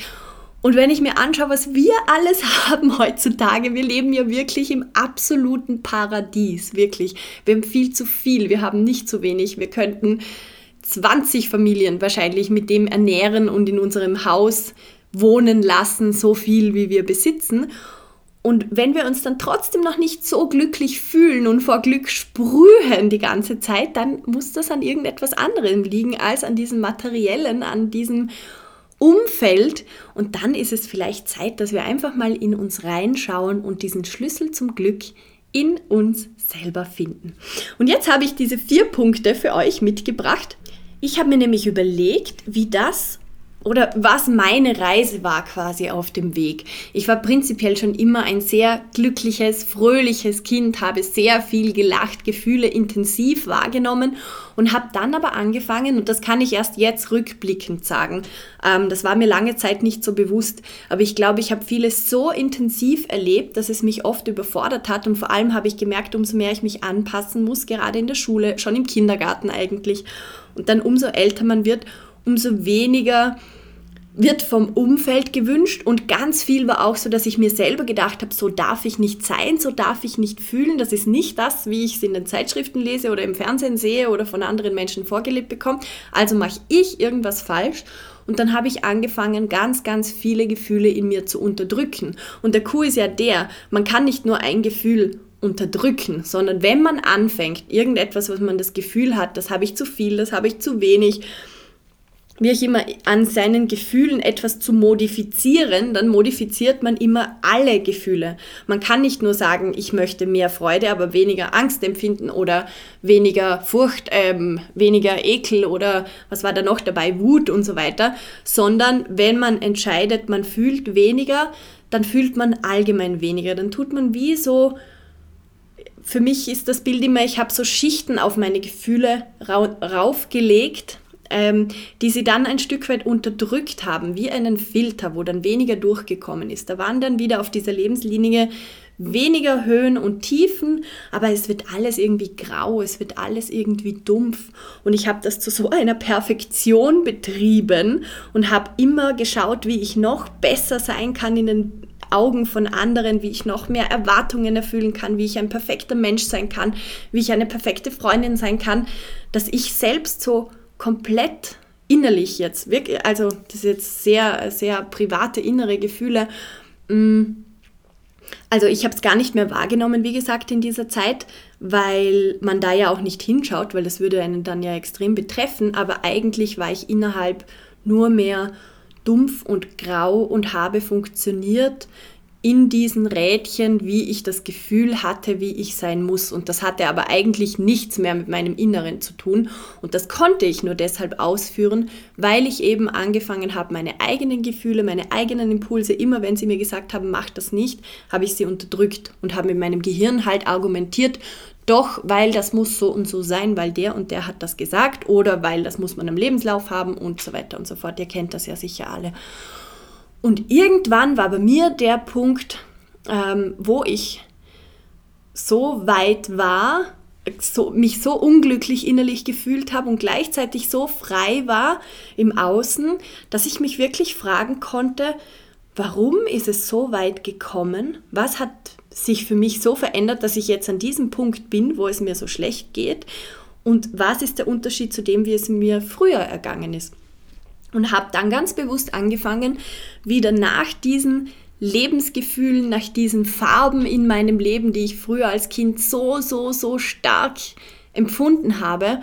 Und wenn ich mir anschaue, was wir alles haben heutzutage, wir leben ja wirklich im absoluten Paradies, wirklich. Wir haben viel zu viel, wir haben nicht zu wenig, wir könnten 20 Familien wahrscheinlich mit dem ernähren und in unserem Haus wohnen lassen, so viel wie wir besitzen. Und wenn wir uns dann trotzdem noch nicht so glücklich fühlen und vor Glück sprühen die ganze Zeit, dann muss das an irgendetwas anderem liegen als an diesem materiellen, an diesem Umfeld. Und dann ist es vielleicht Zeit, dass wir einfach mal in uns reinschauen und diesen Schlüssel zum Glück in uns selber finden. Und jetzt habe ich diese vier Punkte für euch mitgebracht, ich habe mir nämlich überlegt, wie das oder was meine Reise war quasi auf dem Weg. Ich war prinzipiell schon immer ein sehr glückliches, fröhliches Kind, habe sehr viel gelacht, Gefühle intensiv wahrgenommen und habe dann aber angefangen, und das kann ich erst jetzt rückblickend sagen, ähm, das war mir lange Zeit nicht so bewusst, aber ich glaube, ich habe vieles so intensiv erlebt, dass es mich oft überfordert hat und vor allem habe ich gemerkt, umso mehr ich mich anpassen muss, gerade in der Schule, schon im Kindergarten eigentlich, und dann umso älter man wird, umso weniger wird vom Umfeld gewünscht. Und ganz viel war auch so, dass ich mir selber gedacht habe, so darf ich nicht sein, so darf ich nicht fühlen, das ist nicht das, wie ich es in den Zeitschriften lese oder im Fernsehen sehe oder von anderen Menschen vorgelebt bekomme, also mache ich irgendwas falsch. Und dann habe ich angefangen, ganz, ganz viele Gefühle in mir zu unterdrücken. Und der Coup ist ja der, man kann nicht nur ein Gefühl unterdrücken, sondern wenn man anfängt, irgendetwas, was man das Gefühl hat, das habe ich zu viel, das habe ich zu wenig, wie ich immer an seinen Gefühlen etwas zu modifizieren, dann modifiziert man immer alle Gefühle. Man kann nicht nur sagen, ich möchte mehr Freude, aber weniger Angst empfinden oder weniger Furcht, ähm, weniger Ekel oder was war da noch dabei, Wut und so weiter, sondern wenn man entscheidet, man fühlt weniger, dann fühlt man allgemein weniger. Dann tut man wie so, für mich ist das Bild immer, ich habe so Schichten auf meine Gefühle raufgelegt ähm, die sie dann ein Stück weit unterdrückt haben, wie einen Filter, wo dann weniger durchgekommen ist. Da waren dann wieder auf dieser Lebenslinie weniger Höhen und Tiefen, aber es wird alles irgendwie grau, es wird alles irgendwie dumpf. Und ich habe das zu so einer Perfektion betrieben und habe immer geschaut, wie ich noch besser sein kann in den Augen von anderen, wie ich noch mehr Erwartungen erfüllen kann, wie ich ein perfekter Mensch sein kann, wie ich eine perfekte Freundin sein kann, dass ich selbst so komplett innerlich jetzt, wirklich, also das ist jetzt sehr, sehr private innere Gefühle. Mm, also ich habe es gar nicht mehr wahrgenommen, wie gesagt, in dieser Zeit, weil man da ja auch nicht hinschaut, weil das würde einen dann ja extrem betreffen, aber eigentlich war ich innerhalb nur mehr dumpf und grau und habe funktioniert in diesen Rädchen, wie ich das Gefühl hatte, wie ich sein muss. Und das hatte aber eigentlich nichts mehr mit meinem Inneren zu tun. Und das konnte ich nur deshalb ausführen, weil ich eben angefangen habe, meine eigenen Gefühle, meine eigenen Impulse, immer wenn sie mir gesagt haben, mach das nicht, habe ich sie unterdrückt und habe mit meinem Gehirn halt argumentiert, doch, weil das muss so und so sein, weil der und der hat das gesagt oder weil das muss man im Lebenslauf haben und so weiter und so fort. Ihr kennt das ja sicher alle. Und irgendwann war bei mir der Punkt, ähm, wo ich so weit war, so, mich so unglücklich innerlich gefühlt habe und gleichzeitig so frei war im Außen, dass ich mich wirklich fragen konnte, warum ist es so weit gekommen? Was hat sich für mich so verändert, dass ich jetzt an diesem Punkt bin, wo es mir so schlecht geht? Und was ist der Unterschied zu dem, wie es mir früher ergangen ist? Und habe dann ganz bewusst angefangen, wieder nach diesen Lebensgefühlen, nach diesen Farben in meinem Leben, die ich früher als Kind so, so, so stark empfunden habe,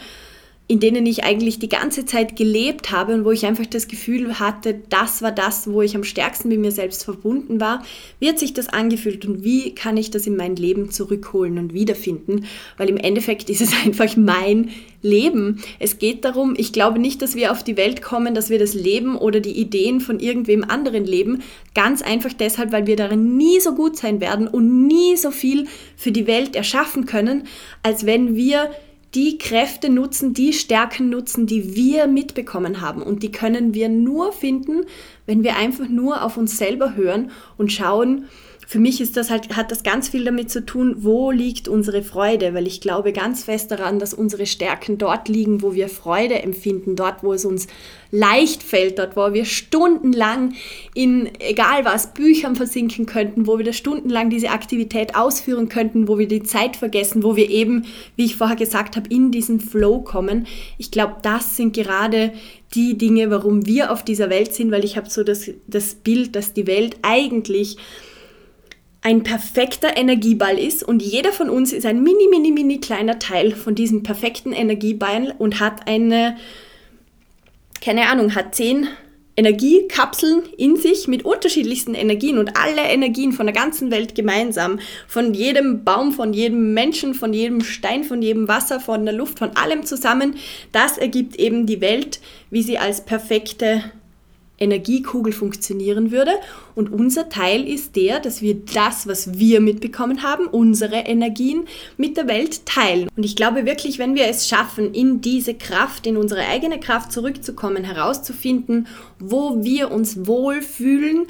in denen ich eigentlich die ganze Zeit gelebt habe und wo ich einfach das Gefühl hatte, das war das, wo ich am stärksten mit mir selbst verbunden war. Wie hat sich das angefühlt und wie kann ich das in mein Leben zurückholen und wiederfinden? Weil im Endeffekt ist es einfach mein Leben. Es geht darum, ich glaube nicht, dass wir auf die Welt kommen, dass wir das Leben oder die Ideen von irgendwem anderen leben. Ganz einfach deshalb, weil wir darin nie so gut sein werden und nie so viel für die Welt erschaffen können, als wenn wir die Kräfte nutzen, die Stärken nutzen, die wir mitbekommen haben. Und die können wir nur finden, wenn wir einfach nur auf uns selber hören und schauen, für mich ist das halt, hat das ganz viel damit zu tun, wo liegt unsere Freude, weil ich glaube ganz fest daran, dass unsere Stärken dort liegen, wo wir Freude empfinden, dort, wo es uns leicht fällt, dort, wo wir stundenlang in egal was Büchern versinken könnten, wo wir da stundenlang diese Aktivität ausführen könnten, wo wir die Zeit vergessen, wo wir eben, wie ich vorher gesagt habe, in diesen Flow kommen. Ich glaube, das sind gerade die Dinge, warum wir auf dieser Welt sind, weil ich habe so das, das Bild, dass die Welt eigentlich ein perfekter Energieball ist und jeder von uns ist ein mini, mini, mini kleiner Teil von diesem perfekten Energieball und hat eine, keine Ahnung, hat zehn Energiekapseln in sich mit unterschiedlichsten Energien und alle Energien von der ganzen Welt gemeinsam, von jedem Baum, von jedem Menschen, von jedem Stein, von jedem Wasser, von der Luft, von allem zusammen, das ergibt eben die Welt, wie sie als perfekte Energiekugel funktionieren würde. Und unser Teil ist der, dass wir das, was wir mitbekommen haben, unsere Energien mit der Welt teilen. Und ich glaube wirklich, wenn wir es schaffen, in diese Kraft, in unsere eigene Kraft zurückzukommen, herauszufinden, wo wir uns wohlfühlen,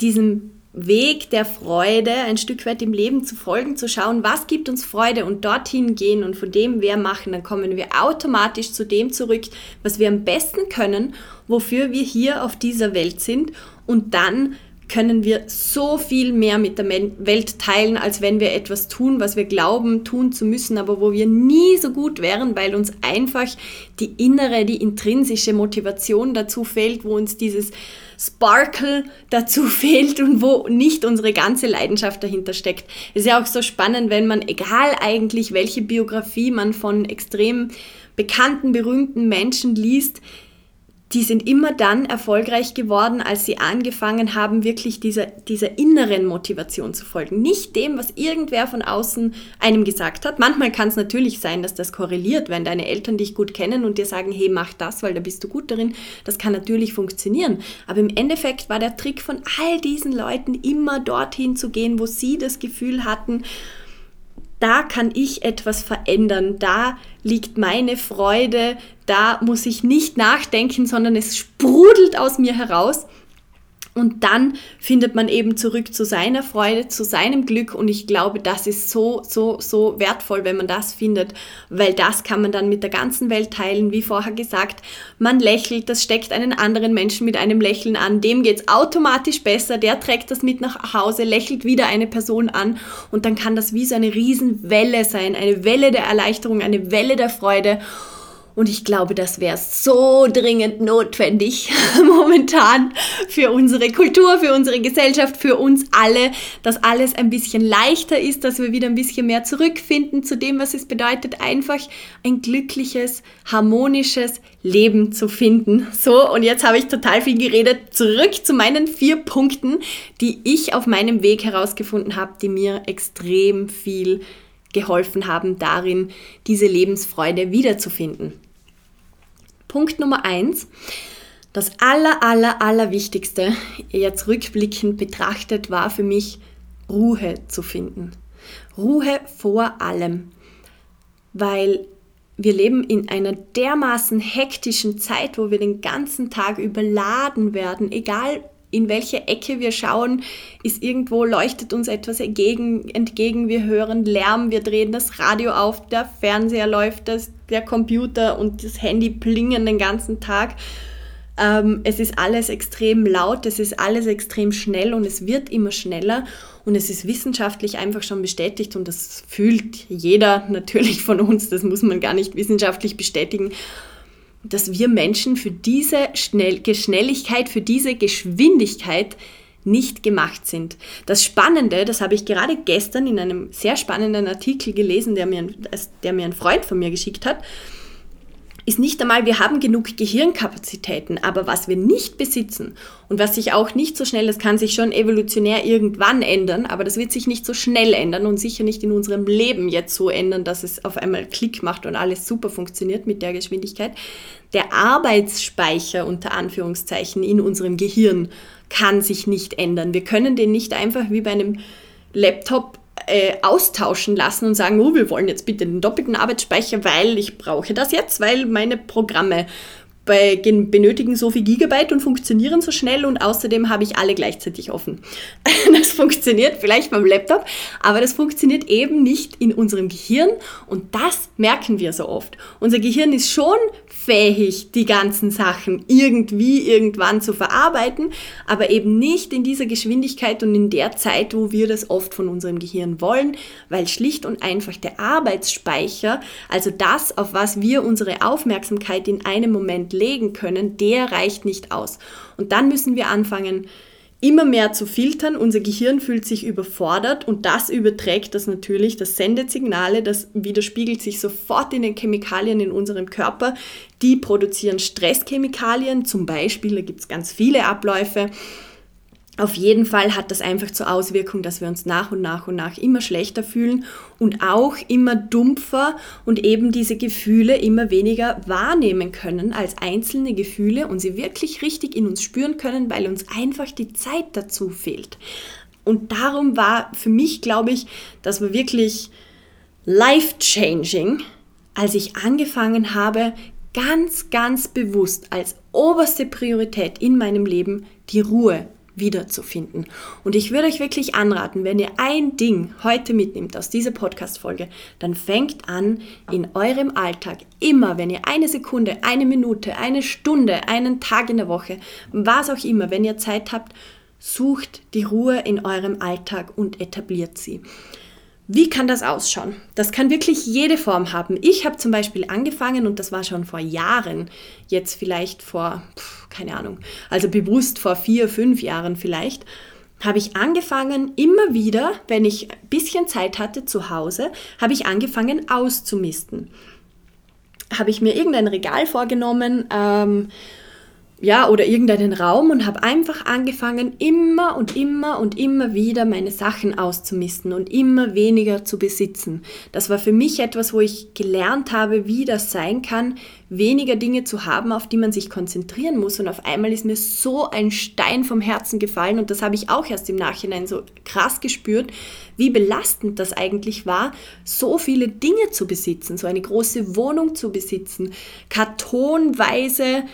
diesem Weg der Freude ein Stück weit im Leben zu folgen, zu schauen, was gibt uns Freude und dorthin gehen und von dem wir machen, dann kommen wir automatisch zu dem zurück, was wir am besten können, wofür wir hier auf dieser Welt sind. Und dann können wir so viel mehr mit der Welt teilen, als wenn wir etwas tun, was wir glauben tun zu müssen, aber wo wir nie so gut wären, weil uns einfach die innere, die intrinsische Motivation dazu fehlt, wo uns dieses Sparkle dazu fehlt und wo nicht unsere ganze Leidenschaft dahinter steckt. Es ist ja auch so spannend, wenn man, egal eigentlich, welche Biografie man von extrem bekannten, berühmten Menschen liest, die sind immer dann erfolgreich geworden, als sie angefangen haben, wirklich dieser, dieser inneren Motivation zu folgen. Nicht dem, was irgendwer von außen einem gesagt hat. Manchmal kann es natürlich sein, dass das korreliert, wenn deine Eltern dich gut kennen und dir sagen, hey, mach das, weil da bist du gut darin. Das kann natürlich funktionieren. Aber im Endeffekt war der Trick von all diesen Leuten immer dorthin zu gehen, wo sie das Gefühl hatten, da kann ich etwas verändern, da liegt meine Freude, da muss ich nicht nachdenken, sondern es sprudelt aus mir heraus und dann findet man eben zurück zu seiner Freude, zu seinem Glück. Und ich glaube, das ist so, so, so wertvoll, wenn man das findet, weil das kann man dann mit der ganzen Welt teilen. Wie vorher gesagt, man lächelt, das steckt einen anderen Menschen mit einem Lächeln an. Dem geht es automatisch besser. Der trägt das mit nach Hause, lächelt wieder eine Person an. Und dann kann das wie so eine Riesenwelle sein. Eine Welle der Erleichterung, eine Welle der Freude. Und ich glaube, das wäre so dringend notwendig momentan für unsere Kultur, für unsere Gesellschaft, für uns alle, dass alles ein bisschen leichter ist, dass wir wieder ein bisschen mehr zurückfinden zu dem, was es bedeutet, einfach ein glückliches, harmonisches Leben zu finden. So, und jetzt habe ich total viel geredet. Zurück zu meinen vier Punkten, die ich auf meinem Weg herausgefunden habe, die mir extrem viel geholfen haben, darin diese Lebensfreude wiederzufinden. Punkt Nummer eins. Das aller, aller, aller Wichtigste, jetzt rückblickend betrachtet, war für mich Ruhe zu finden. Ruhe vor allem, weil wir leben in einer dermaßen hektischen Zeit, wo wir den ganzen Tag überladen werden, egal in welche Ecke wir schauen, ist irgendwo, leuchtet uns etwas entgegen, entgegen, wir hören Lärm, wir drehen das Radio auf, der Fernseher läuft, das, der Computer und das Handy plingen den ganzen Tag. Ähm, es ist alles extrem laut, es ist alles extrem schnell und es wird immer schneller. Und es ist wissenschaftlich einfach schon bestätigt und das fühlt jeder natürlich von uns, das muss man gar nicht wissenschaftlich bestätigen dass wir Menschen für diese Schnell Schnelligkeit, für diese Geschwindigkeit nicht gemacht sind. Das Spannende, das habe ich gerade gestern in einem sehr spannenden Artikel gelesen, der mir, der mir ein Freund von mir geschickt hat, ist nicht einmal, wir haben genug Gehirnkapazitäten, aber was wir nicht besitzen und was sich auch nicht so schnell, das kann sich schon evolutionär irgendwann ändern, aber das wird sich nicht so schnell ändern und sicher nicht in unserem Leben jetzt so ändern, dass es auf einmal Klick macht und alles super funktioniert mit der Geschwindigkeit. Der Arbeitsspeicher unter Anführungszeichen in unserem Gehirn kann sich nicht ändern. Wir können den nicht einfach wie bei einem Laptop äh, austauschen lassen und sagen, oh, wir wollen jetzt bitte den doppelten Arbeitsspeicher, weil ich brauche das jetzt, weil meine Programme bei, benötigen so viel Gigabyte und funktionieren so schnell und außerdem habe ich alle gleichzeitig offen. Das funktioniert vielleicht beim Laptop, aber das funktioniert eben nicht in unserem Gehirn und das merken wir so oft. Unser Gehirn ist schon fähig, die ganzen Sachen irgendwie irgendwann zu verarbeiten, aber eben nicht in dieser Geschwindigkeit und in der Zeit, wo wir das oft von unserem Gehirn wollen, weil schlicht und einfach der Arbeitsspeicher, also das, auf was wir unsere Aufmerksamkeit in einem Moment legen können, der reicht nicht aus. Und dann müssen wir anfangen, immer mehr zu filtern. Unser Gehirn fühlt sich überfordert und das überträgt das natürlich, das sendet Signale, das widerspiegelt sich sofort in den Chemikalien in unserem Körper. Die produzieren Stresschemikalien, zum Beispiel, da gibt es ganz viele Abläufe. Auf jeden Fall hat das einfach zur Auswirkung, dass wir uns nach und nach und nach immer schlechter fühlen und auch immer dumpfer und eben diese Gefühle immer weniger wahrnehmen können als einzelne Gefühle und sie wirklich richtig in uns spüren können, weil uns einfach die Zeit dazu fehlt. Und darum war für mich, glaube ich, das war wirklich life-changing, als ich angefangen habe, ganz, ganz bewusst als oberste Priorität in meinem Leben die Ruhe wiederzufinden. Und ich würde euch wirklich anraten, wenn ihr ein Ding heute mitnimmt aus dieser Podcast-Folge, dann fängt an, in eurem Alltag immer, wenn ihr eine Sekunde, eine Minute, eine Stunde, einen Tag in der Woche, was auch immer, wenn ihr Zeit habt, sucht die Ruhe in eurem Alltag und etabliert sie. Wie kann das ausschauen? Das kann wirklich jede Form haben. Ich habe zum Beispiel angefangen, und das war schon vor Jahren, jetzt vielleicht vor, keine Ahnung, also bewusst vor vier, fünf Jahren vielleicht, habe ich angefangen, immer wieder, wenn ich ein bisschen Zeit hatte zu Hause, habe ich angefangen auszumisten. Habe ich mir irgendein Regal vorgenommen, ähm, ja, oder irgendeinen Raum und habe einfach angefangen, immer und immer und immer wieder meine Sachen auszumisten und immer weniger zu besitzen. Das war für mich etwas, wo ich gelernt habe, wie das sein kann, weniger Dinge zu haben, auf die man sich konzentrieren muss. Und auf einmal ist mir so ein Stein vom Herzen gefallen und das habe ich auch erst im Nachhinein so krass gespürt, wie belastend das eigentlich war, so viele Dinge zu besitzen, so eine große Wohnung zu besitzen, kartonweise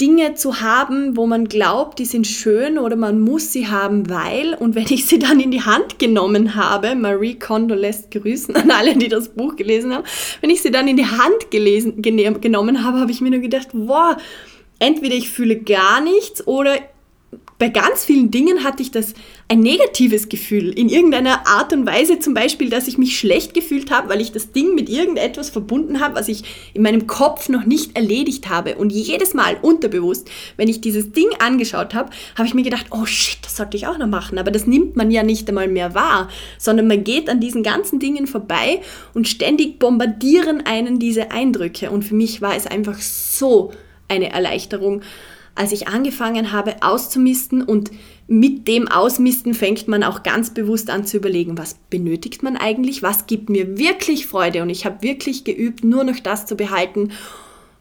Dinge zu haben, wo man glaubt, die sind schön oder man muss sie haben, weil, und wenn ich sie dann in die Hand genommen habe, Marie Kondo lässt grüßen an alle, die das Buch gelesen haben, wenn ich sie dann in die Hand gelesen, genommen habe, habe ich mir nur gedacht, wow, entweder ich fühle gar nichts oder bei ganz vielen Dingen hatte ich das ein negatives Gefühl in irgendeiner Art und Weise, zum Beispiel, dass ich mich schlecht gefühlt habe, weil ich das Ding mit irgendetwas verbunden habe, was ich in meinem Kopf noch nicht erledigt habe. Und jedes Mal unterbewusst, wenn ich dieses Ding angeschaut habe, habe ich mir gedacht, oh shit, das sollte ich auch noch machen. Aber das nimmt man ja nicht einmal mehr wahr, sondern man geht an diesen ganzen Dingen vorbei und ständig bombardieren einen diese Eindrücke. Und für mich war es einfach so eine Erleichterung als ich angefangen habe auszumisten und mit dem Ausmisten fängt man auch ganz bewusst an zu überlegen, was benötigt man eigentlich, was gibt mir wirklich Freude und ich habe wirklich geübt, nur noch das zu behalten,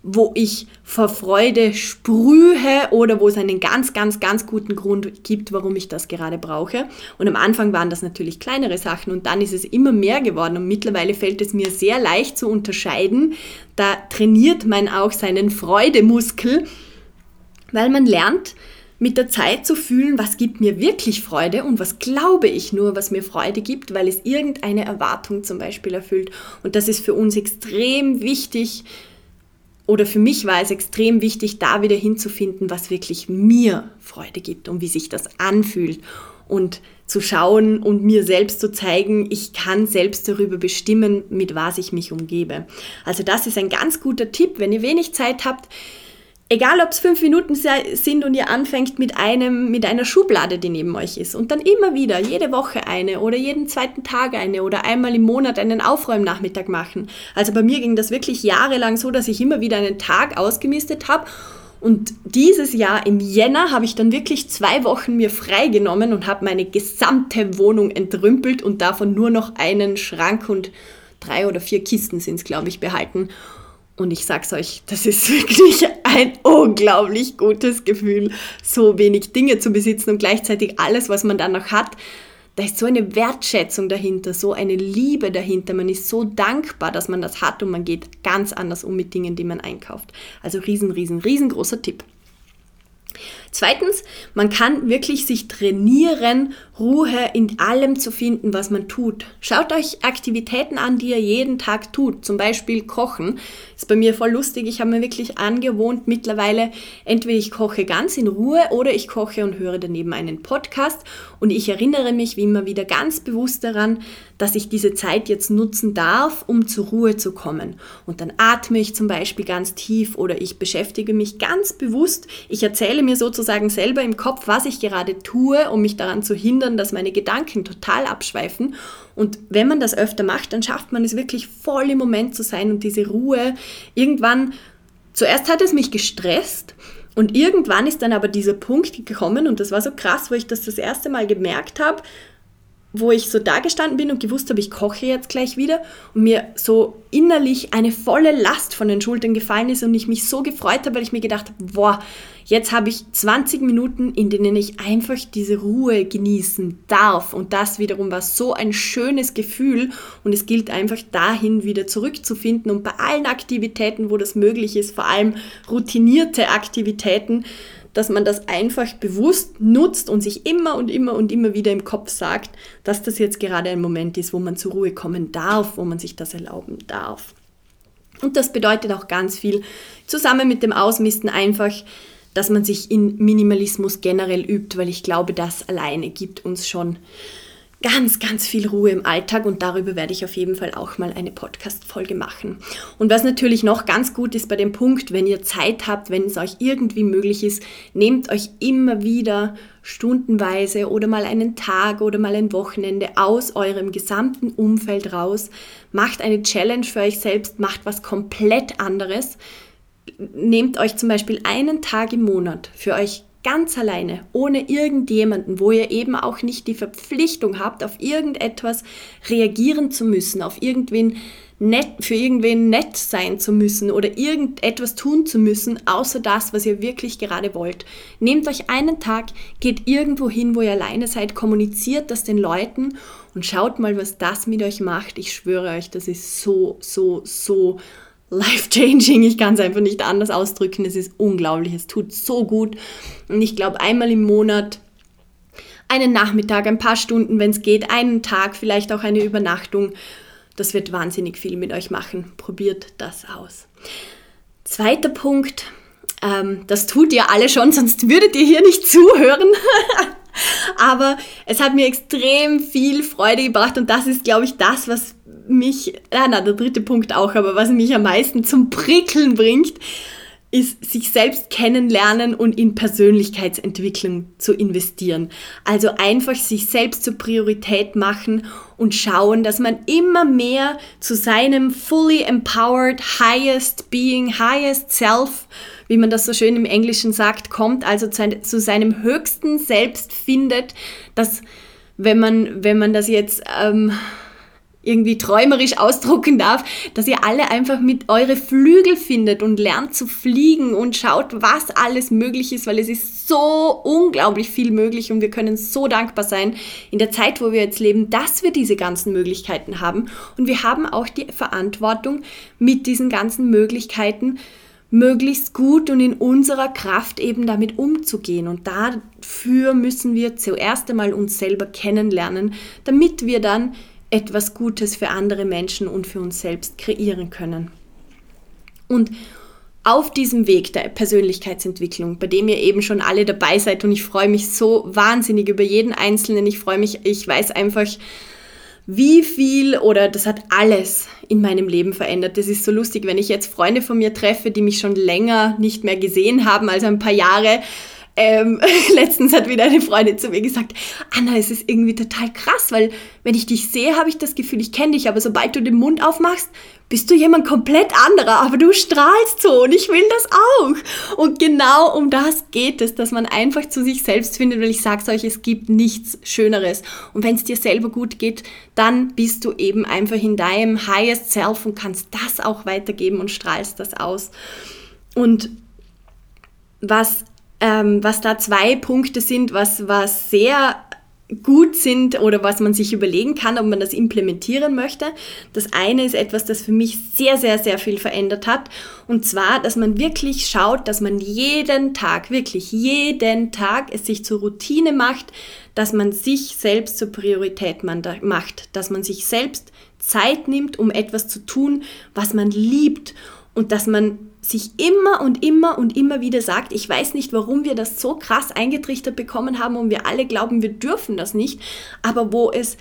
wo ich vor Freude sprühe oder wo es einen ganz, ganz, ganz guten Grund gibt, warum ich das gerade brauche. Und am Anfang waren das natürlich kleinere Sachen und dann ist es immer mehr geworden und mittlerweile fällt es mir sehr leicht zu unterscheiden. Da trainiert man auch seinen Freudemuskel weil man lernt, mit der Zeit zu fühlen, was gibt mir wirklich Freude und was glaube ich nur, was mir Freude gibt, weil es irgendeine Erwartung zum Beispiel erfüllt. Und das ist für uns extrem wichtig, oder für mich war es extrem wichtig, da wieder hinzufinden, was wirklich mir Freude gibt und wie sich das anfühlt. Und zu schauen und mir selbst zu zeigen, ich kann selbst darüber bestimmen, mit was ich mich umgebe. Also das ist ein ganz guter Tipp, wenn ihr wenig Zeit habt Egal, ob es fünf Minuten sind und ihr anfängt mit einem, mit einer Schublade, die neben euch ist und dann immer wieder, jede Woche eine oder jeden zweiten Tag eine oder einmal im Monat einen Aufräumnachmittag machen. Also bei mir ging das wirklich jahrelang so, dass ich immer wieder einen Tag ausgemistet habe und dieses Jahr im Jänner habe ich dann wirklich zwei Wochen mir freigenommen und habe meine gesamte Wohnung entrümpelt und davon nur noch einen Schrank und drei oder vier Kisten sind es, glaube ich, behalten. Und ich sag's euch, das ist wirklich ein unglaublich gutes Gefühl, so wenig Dinge zu besitzen und gleichzeitig alles, was man dann noch hat. Da ist so eine Wertschätzung dahinter, so eine Liebe dahinter. Man ist so dankbar, dass man das hat und man geht ganz anders um mit Dingen, die man einkauft. Also riesen, riesen, riesengroßer Tipp. Zweitens, man kann wirklich sich trainieren, Ruhe in allem zu finden, was man tut. Schaut euch Aktivitäten an, die ihr jeden Tag tut. Zum Beispiel Kochen. Ist bei mir voll lustig. Ich habe mir wirklich angewohnt mittlerweile, entweder ich koche ganz in Ruhe oder ich koche und höre daneben einen Podcast. Und ich erinnere mich wie immer wieder ganz bewusst daran, dass ich diese Zeit jetzt nutzen darf, um zur Ruhe zu kommen. Und dann atme ich zum Beispiel ganz tief oder ich beschäftige mich ganz bewusst. Ich erzähle mir sozusagen selber im Kopf, was ich gerade tue, um mich daran zu hindern, dass meine Gedanken total abschweifen. Und wenn man das öfter macht, dann schafft man es wirklich voll im Moment zu sein und diese Ruhe. Irgendwann, zuerst hat es mich gestresst Und irgendwann ist dann aber dieser Punkt gekommen und das war so krass, wo ich das das erste Mal gemerkt habe, wo ich so da gestanden bin und gewusst habe, ich koche jetzt gleich wieder und mir so innerlich eine volle Last von den Schultern gefallen ist und ich mich so gefreut habe, weil ich mir gedacht habe, boah, jetzt habe ich 20 Minuten, in denen ich einfach diese Ruhe genießen darf. Und das wiederum war so ein schönes Gefühl und es gilt einfach dahin wieder zurückzufinden. Und bei allen Aktivitäten, wo das möglich ist, vor allem routinierte Aktivitäten, dass man das einfach bewusst nutzt und sich immer und immer und immer wieder im Kopf sagt, dass das jetzt gerade ein Moment ist, wo man zur Ruhe kommen darf, wo man sich das erlauben darf. Und das bedeutet auch ganz viel zusammen mit dem Ausmisten einfach, dass man sich in Minimalismus generell übt, weil ich glaube, das alleine gibt uns schon ganz, ganz viel Ruhe im Alltag und darüber werde ich auf jeden Fall auch mal eine Podcast-Folge machen. Und was natürlich noch ganz gut ist bei dem Punkt, wenn ihr Zeit habt, wenn es euch irgendwie möglich ist, nehmt euch immer wieder stundenweise oder mal einen Tag oder mal ein Wochenende aus eurem gesamten Umfeld raus, macht eine Challenge für euch selbst, macht was komplett anderes. Nehmt euch zum Beispiel einen Tag im Monat für euch ganz alleine, ohne irgendjemanden, wo ihr eben auch nicht die Verpflichtung habt, auf irgendetwas reagieren zu müssen, auf irgendwen nett, für irgendwen nett sein zu müssen oder irgendetwas tun zu müssen, außer das, was ihr wirklich gerade wollt. Nehmt euch einen Tag, geht irgendwo hin, wo ihr alleine seid, kommuniziert das den Leuten und schaut mal, was das mit euch macht. Ich schwöre euch, das ist so, so, so life-changing. Ich kann es einfach nicht anders ausdrücken. Es ist unglaublich. Es tut so gut. Und ich glaube, einmal im Monat einen Nachmittag, ein paar Stunden, wenn es geht, einen Tag, vielleicht auch eine Übernachtung. Das wird wahnsinnig viel mit euch machen. Probiert das aus. Zweiter Punkt, ähm, das tut ihr alle schon, sonst würdet ihr hier nicht zuhören. Aber es hat mir extrem viel Freude gebracht und das ist, glaube ich, das, was mich, ah, na, der dritte Punkt auch, aber was mich am meisten zum Prickeln bringt, ist sich selbst kennenlernen und in Persönlichkeitsentwicklung zu investieren. Also einfach sich selbst zur Priorität machen und schauen, dass man immer mehr zu seinem fully empowered, highest being, highest self, wie man das so schön im Englischen sagt, kommt, also zu, seinem höchsten Selbst findet, dass wenn man, wenn man das jetzt ähm, irgendwie träumerisch ausdrucken darf, dass ihr alle einfach mit eure Flügel findet und lernt zu fliegen und schaut, was alles möglich ist, weil es ist so unglaublich viel möglich und wir können so dankbar sein in der Zeit, wo wir jetzt leben, dass wir diese ganzen Möglichkeiten haben und wir haben auch die Verantwortung mit diesen ganzen Möglichkeiten möglichst gut und in unserer Kraft eben damit umzugehen. Und dafür müssen wir zuerst einmal uns selber kennenlernen, damit wir dann etwas Gutes für andere Menschen und für uns selbst kreieren können. Und auf diesem Weg der Persönlichkeitsentwicklung, bei dem ihr eben schon alle dabei seid und ich freue mich so wahnsinnig über jeden Einzelnen, ich freue mich, ich weiß einfach, wie viel oder das hat alles in meinem Leben verändert. Das ist so lustig, wenn ich jetzt Freunde von mir treffe, die mich schon länger nicht mehr gesehen haben, also ein paar Jahre, ähm, letztens hat wieder eine Freundin zu mir gesagt, Anna, es ist irgendwie total krass, weil wenn ich dich sehe, habe ich das Gefühl, ich kenne dich, aber sobald du den Mund aufmachst, bist du jemand komplett anderer, aber du strahlst so und ich will das auch. Und genau um das geht es, dass man einfach zu sich selbst findet, weil ich sage euch, es gibt nichts Schöneres. Und wenn es dir selber gut geht, dann bist du eben einfach in deinem highest self und kannst das auch weitergeben und strahlst das aus. Und was ähm, was da zwei Punkte sind, was, was sehr gut sind oder was man sich überlegen kann, ob man das implementieren möchte. Das eine ist etwas, das für mich sehr, sehr, sehr viel verändert hat. Und zwar, dass man wirklich schaut, dass man jeden Tag, wirklich jeden Tag es sich zur Routine macht, dass man sich selbst zur Priorität macht, dass man sich selbst Zeit nimmt, um etwas zu tun, was man liebt und dass man sich immer und immer und immer wieder sagt, ich weiß nicht, warum wir das so krass eingetrichtert bekommen haben und wir alle glauben, wir dürfen das nicht, aber wo es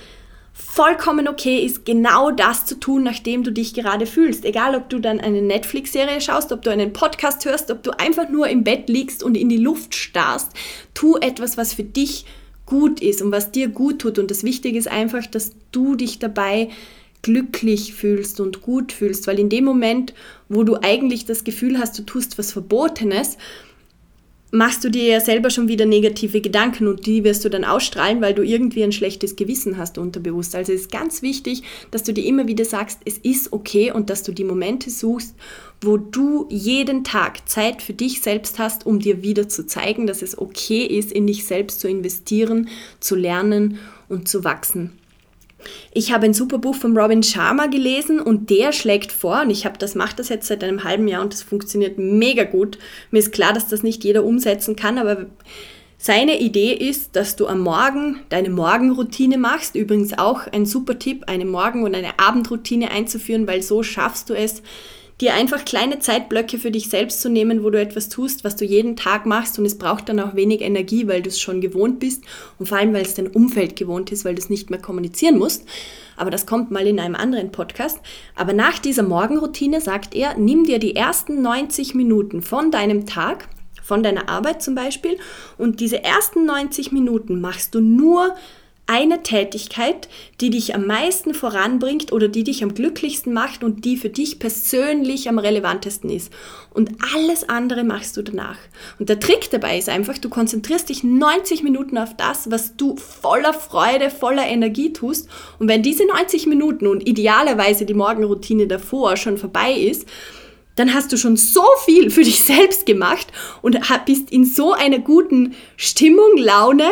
vollkommen okay ist, genau das zu tun, nachdem du dich gerade fühlst. Egal, ob du dann eine Netflix-Serie schaust, ob du einen Podcast hörst, ob du einfach nur im Bett liegst und in die Luft starrst, tu etwas, was für dich gut ist und was dir gut tut. Und das Wichtige ist einfach, dass du dich dabei glücklich fühlst und gut fühlst, weil in dem Moment, wo du eigentlich das Gefühl hast, du tust was Verbotenes, machst du dir ja selber schon wieder negative Gedanken und die wirst du dann ausstrahlen, weil du irgendwie ein schlechtes Gewissen hast unterbewusst. Also es ist ganz wichtig, dass du dir immer wieder sagst, es ist okay und dass du die Momente suchst, wo du jeden Tag Zeit für dich selbst hast, um dir wieder zu zeigen, dass es okay ist, in dich selbst zu investieren, zu lernen und zu wachsen. Ich habe ein super Buch von Robin Sharma gelesen und der schlägt vor, und ich habe das, mache das jetzt seit einem halben Jahr und das funktioniert mega gut. Mir ist klar, dass das nicht jeder umsetzen kann, aber seine Idee ist, dass du am Morgen deine Morgenroutine machst. Übrigens auch ein super Tipp, eine Morgen- und eine Abendroutine einzuführen, weil so schaffst du es, dir einfach kleine Zeitblöcke für dich selbst zu nehmen, wo du etwas tust, was du jeden Tag machst und es braucht dann auch wenig Energie, weil du es schon gewohnt bist und vor allem, weil es dein Umfeld gewohnt ist, weil du es nicht mehr kommunizieren musst. Aber das kommt mal in einem anderen Podcast. Aber nach dieser Morgenroutine sagt er, nimm dir die ersten 90 Minuten von deinem Tag, von deiner Arbeit zum Beispiel, und diese ersten 90 Minuten machst du nur eine Tätigkeit, die dich am meisten voranbringt oder die dich am glücklichsten macht und die für dich persönlich am relevantesten ist. Und alles andere machst du danach. Und der Trick dabei ist einfach, du konzentrierst dich 90 Minuten auf das, was du voller Freude, voller Energie tust. Und wenn diese 90 Minuten und idealerweise die Morgenroutine davor schon vorbei ist, dann hast du schon so viel für dich selbst gemacht und bist in so einer guten Stimmung, Laune,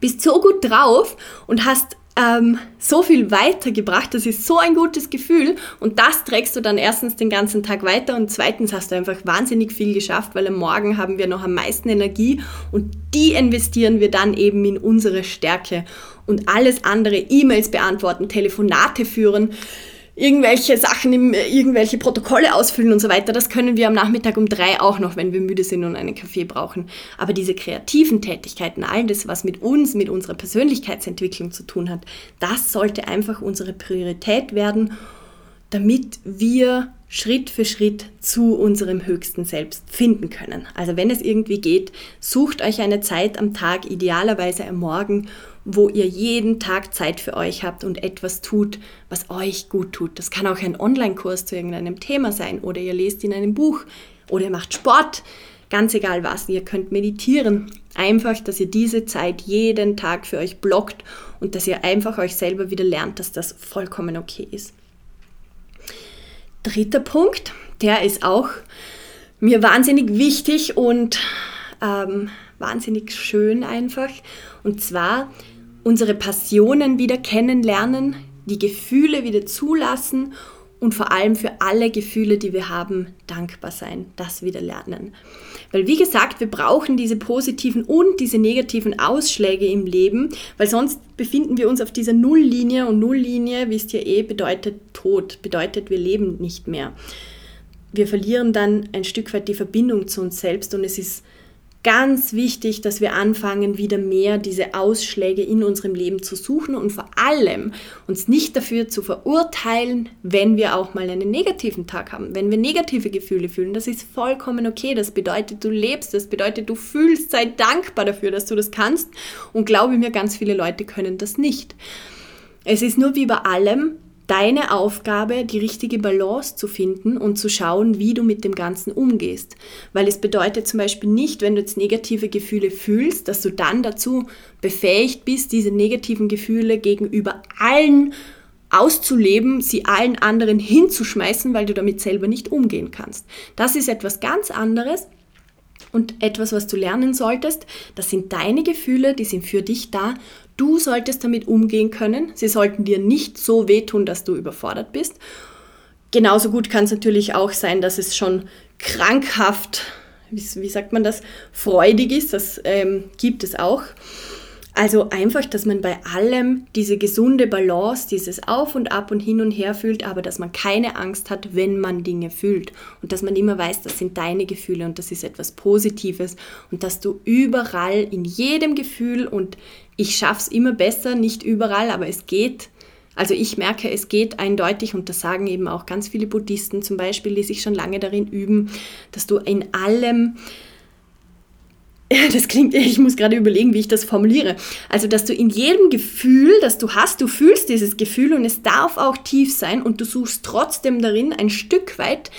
bist so gut drauf und hast ähm, so viel weitergebracht. Das ist so ein gutes Gefühl und das trägst du dann erstens den ganzen Tag weiter und zweitens hast du einfach wahnsinnig viel geschafft, weil am Morgen haben wir noch am meisten Energie und die investieren wir dann eben in unsere Stärke und alles andere, E-Mails beantworten, Telefonate führen, irgendwelche Sachen, im, irgendwelche Protokolle ausfüllen und so weiter. Das können wir am Nachmittag um drei auch noch, wenn wir müde sind und einen Kaffee brauchen. Aber diese kreativen Tätigkeiten, all das, was mit uns, mit unserer Persönlichkeitsentwicklung zu tun hat, das sollte einfach unsere Priorität werden, damit wir Schritt für Schritt zu unserem höchsten Selbst finden können. Also wenn es irgendwie geht, sucht euch eine Zeit am Tag, idealerweise am Morgen, wo ihr jeden Tag Zeit für euch habt und etwas tut, was euch gut tut. Das kann auch ein Online-Kurs zu irgendeinem Thema sein oder ihr lest in einem Buch oder ihr macht Sport, ganz egal was. Ihr könnt meditieren. Einfach, dass ihr diese Zeit jeden Tag für euch blockt und dass ihr einfach euch selber wieder lernt, dass das vollkommen okay ist. Dritter Punkt, der ist auch mir wahnsinnig wichtig und ähm, wahnsinnig schön einfach. Und zwar unsere Passionen wieder kennenlernen, die Gefühle wieder zulassen und vor allem für alle Gefühle, die wir haben, dankbar sein, das wieder lernen. Weil wie gesagt, wir brauchen diese positiven und diese negativen Ausschläge im Leben, weil sonst befinden wir uns auf dieser Nulllinie und Nulllinie, wisst ihr eh, bedeutet Tod, bedeutet wir leben nicht mehr. Wir verlieren dann ein Stück weit die Verbindung zu uns selbst und es ist ganz wichtig, dass wir anfangen, wieder mehr diese Ausschläge in unserem Leben zu suchen und vor allem uns nicht dafür zu verurteilen, wenn wir auch mal einen negativen Tag haben, wenn wir negative Gefühle fühlen. Das ist vollkommen okay. Das bedeutet, du lebst, das bedeutet, du fühlst, sei dankbar dafür, dass du das kannst. Und glaube mir, ganz viele Leute können das nicht. Es ist nur wie bei allem, deine Aufgabe, die richtige Balance zu finden und zu schauen, wie du mit dem Ganzen umgehst. Weil es bedeutet zum Beispiel nicht, wenn du jetzt negative Gefühle fühlst, dass du dann dazu befähigt bist, diese negativen Gefühle gegenüber allen auszuleben, sie allen anderen hinzuschmeißen, weil du damit selber nicht umgehen kannst. Das ist etwas ganz anderes und etwas, was du lernen solltest. Das sind deine Gefühle, die sind für dich da Du solltest damit umgehen können. Sie sollten dir nicht so wehtun, dass du überfordert bist. Genauso gut kann es natürlich auch sein, dass es schon krankhaft, wie, wie sagt man das, freudig ist. Das ähm, gibt es auch. Also einfach, dass man bei allem diese gesunde Balance, dieses Auf und Ab und Hin und Her fühlt, aber dass man keine Angst hat, wenn man Dinge fühlt. Und dass man immer weiß, das sind deine Gefühle und das ist etwas Positives. Und dass du überall in jedem Gefühl und ich schaffe es immer besser, nicht überall, aber es geht. Also ich merke, es geht eindeutig und das sagen eben auch ganz viele Buddhisten zum Beispiel, die sich schon lange darin üben, dass du in allem das klingt, ich muss gerade überlegen, wie ich das formuliere. Also, dass du in jedem Gefühl, das du hast, du fühlst dieses Gefühl und es darf auch tief sein und du suchst trotzdem darin ein Stück weit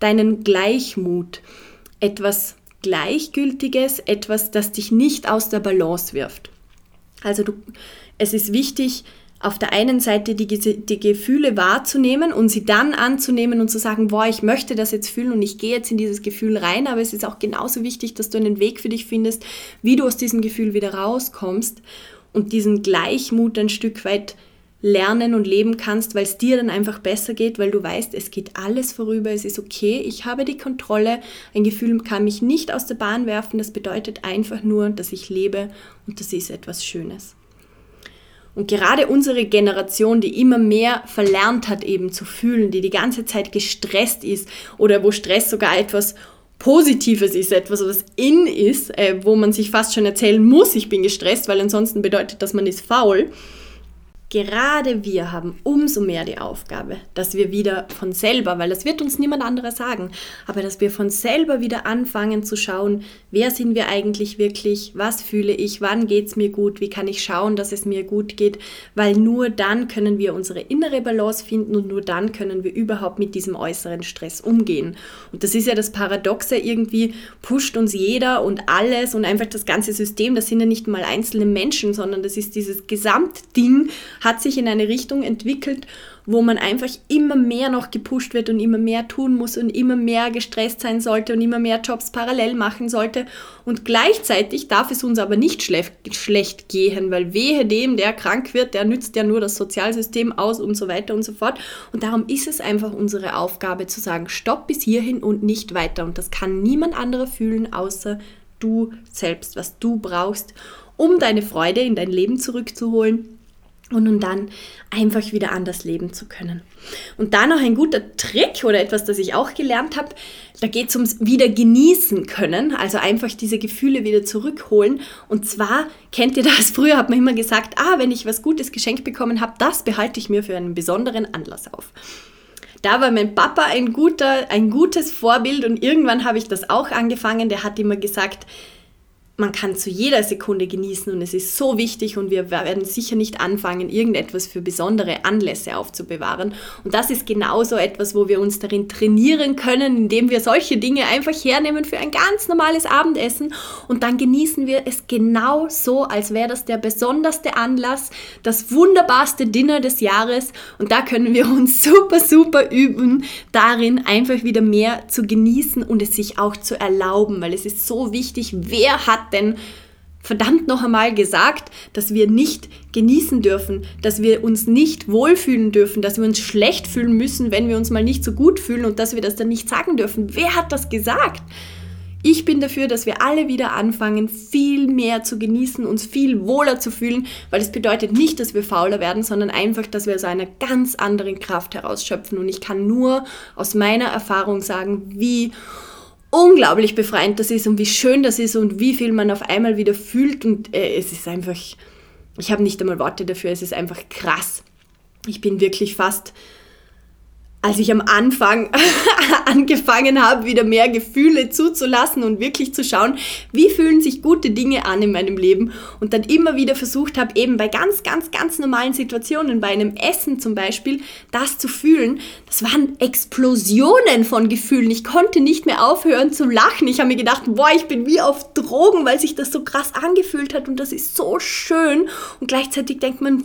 deinen Gleichmut, etwas Gleichgültiges, etwas, das dich nicht aus der Balance wirft. Also du, es ist wichtig, auf der einen Seite die, die Gefühle wahrzunehmen und sie dann anzunehmen und zu sagen, boah, ich möchte das jetzt fühlen und ich gehe jetzt in dieses Gefühl rein, aber es ist auch genauso wichtig, dass du einen Weg für dich findest, wie du aus diesem Gefühl wieder rauskommst und diesen Gleichmut ein Stück weit lernen und leben kannst, weil es dir dann einfach besser geht, weil du weißt, es geht alles vorüber, es ist okay, ich habe die Kontrolle, ein Gefühl kann mich nicht aus der Bahn werfen, das bedeutet einfach nur, dass ich lebe und das ist etwas Schönes. Und gerade unsere Generation, die immer mehr verlernt hat eben zu fühlen, die die ganze Zeit gestresst ist oder wo Stress sogar etwas Positives ist, etwas, was in ist, äh, wo man sich fast schon erzählen muss, ich bin gestresst, weil ansonsten bedeutet das, man ist faul Gerade wir haben umso mehr die Aufgabe, dass wir wieder von selber, weil das wird uns niemand anderer sagen, aber dass wir von selber wieder anfangen zu schauen, wer sind wir eigentlich wirklich, was fühle ich, wann geht es mir gut, wie kann ich schauen, dass es mir gut geht, weil nur dann können wir unsere innere Balance finden und nur dann können wir überhaupt mit diesem äußeren Stress umgehen. Und das ist ja das Paradoxe, irgendwie pusht uns jeder und alles und einfach das ganze System, das sind ja nicht mal einzelne Menschen, sondern das ist dieses Gesamtding, hat sich in eine Richtung entwickelt, wo man einfach immer mehr noch gepusht wird und immer mehr tun muss und immer mehr gestresst sein sollte und immer mehr Jobs parallel machen sollte. Und gleichzeitig darf es uns aber nicht schlecht, gehen, weil wehe dem, der krank wird, der nützt ja nur das Sozialsystem aus und so weiter und so fort. Und darum ist es einfach unsere Aufgabe zu sagen, stopp bis hierhin und nicht weiter. Und das kann niemand anderer fühlen, außer du selbst, was du brauchst, um deine Freude in dein Leben zurückzuholen und um dann einfach wieder anders leben zu können. Und da noch ein guter Trick oder etwas, das ich auch gelernt habe, da geht es ums wieder genießen können, also einfach diese Gefühle wieder zurückholen. Und zwar, kennt ihr das, früher hat man immer gesagt, ah, wenn ich was Gutes geschenkt bekommen habe, das behalte ich mir für einen besonderen Anlass auf. Da war mein Papa ein, guter, ein gutes Vorbild und irgendwann habe ich das auch angefangen. Der hat immer gesagt, man kann zu jeder Sekunde genießen und es ist so wichtig und wir werden sicher nicht anfangen, irgendetwas für besondere Anlässe aufzubewahren. Und das ist genauso etwas, wo wir uns darin trainieren können, indem wir solche Dinge einfach hernehmen für ein ganz normales Abendessen und dann genießen wir es genau so, als wäre das der besonderste Anlass, das wunderbarste Dinner des Jahres und da können wir uns super, super üben, darin einfach wieder mehr zu genießen und es sich auch zu erlauben, weil es ist so wichtig, wer hat denn verdammt noch einmal gesagt, dass wir nicht genießen dürfen, dass wir uns nicht wohlfühlen dürfen, dass wir uns schlecht fühlen müssen, wenn wir uns mal nicht so gut fühlen und dass wir das dann nicht sagen dürfen. Wer hat das gesagt? Ich bin dafür, dass wir alle wieder anfangen, viel mehr zu genießen, uns viel wohler zu fühlen, weil es bedeutet nicht, dass wir fauler werden, sondern einfach, dass wir aus einer ganz anderen Kraft herausschöpfen. Und ich kann nur aus meiner Erfahrung sagen, wie unglaublich befreiend das ist und wie schön das ist und wie viel man auf einmal wieder fühlt. Und äh, es ist einfach, ich habe nicht einmal Worte dafür, es ist einfach krass. Ich bin wirklich fast als ich am Anfang angefangen habe, wieder mehr Gefühle zuzulassen und wirklich zu schauen, wie fühlen sich gute Dinge an in meinem Leben und dann immer wieder versucht habe, eben bei ganz, ganz, ganz normalen Situationen, bei einem Essen zum Beispiel, das zu fühlen, das waren Explosionen von Gefühlen. Ich konnte nicht mehr aufhören zu lachen. Ich habe mir gedacht, boah, ich bin wie auf Drogen, weil sich das so krass angefühlt hat und das ist so schön und gleichzeitig denkt man,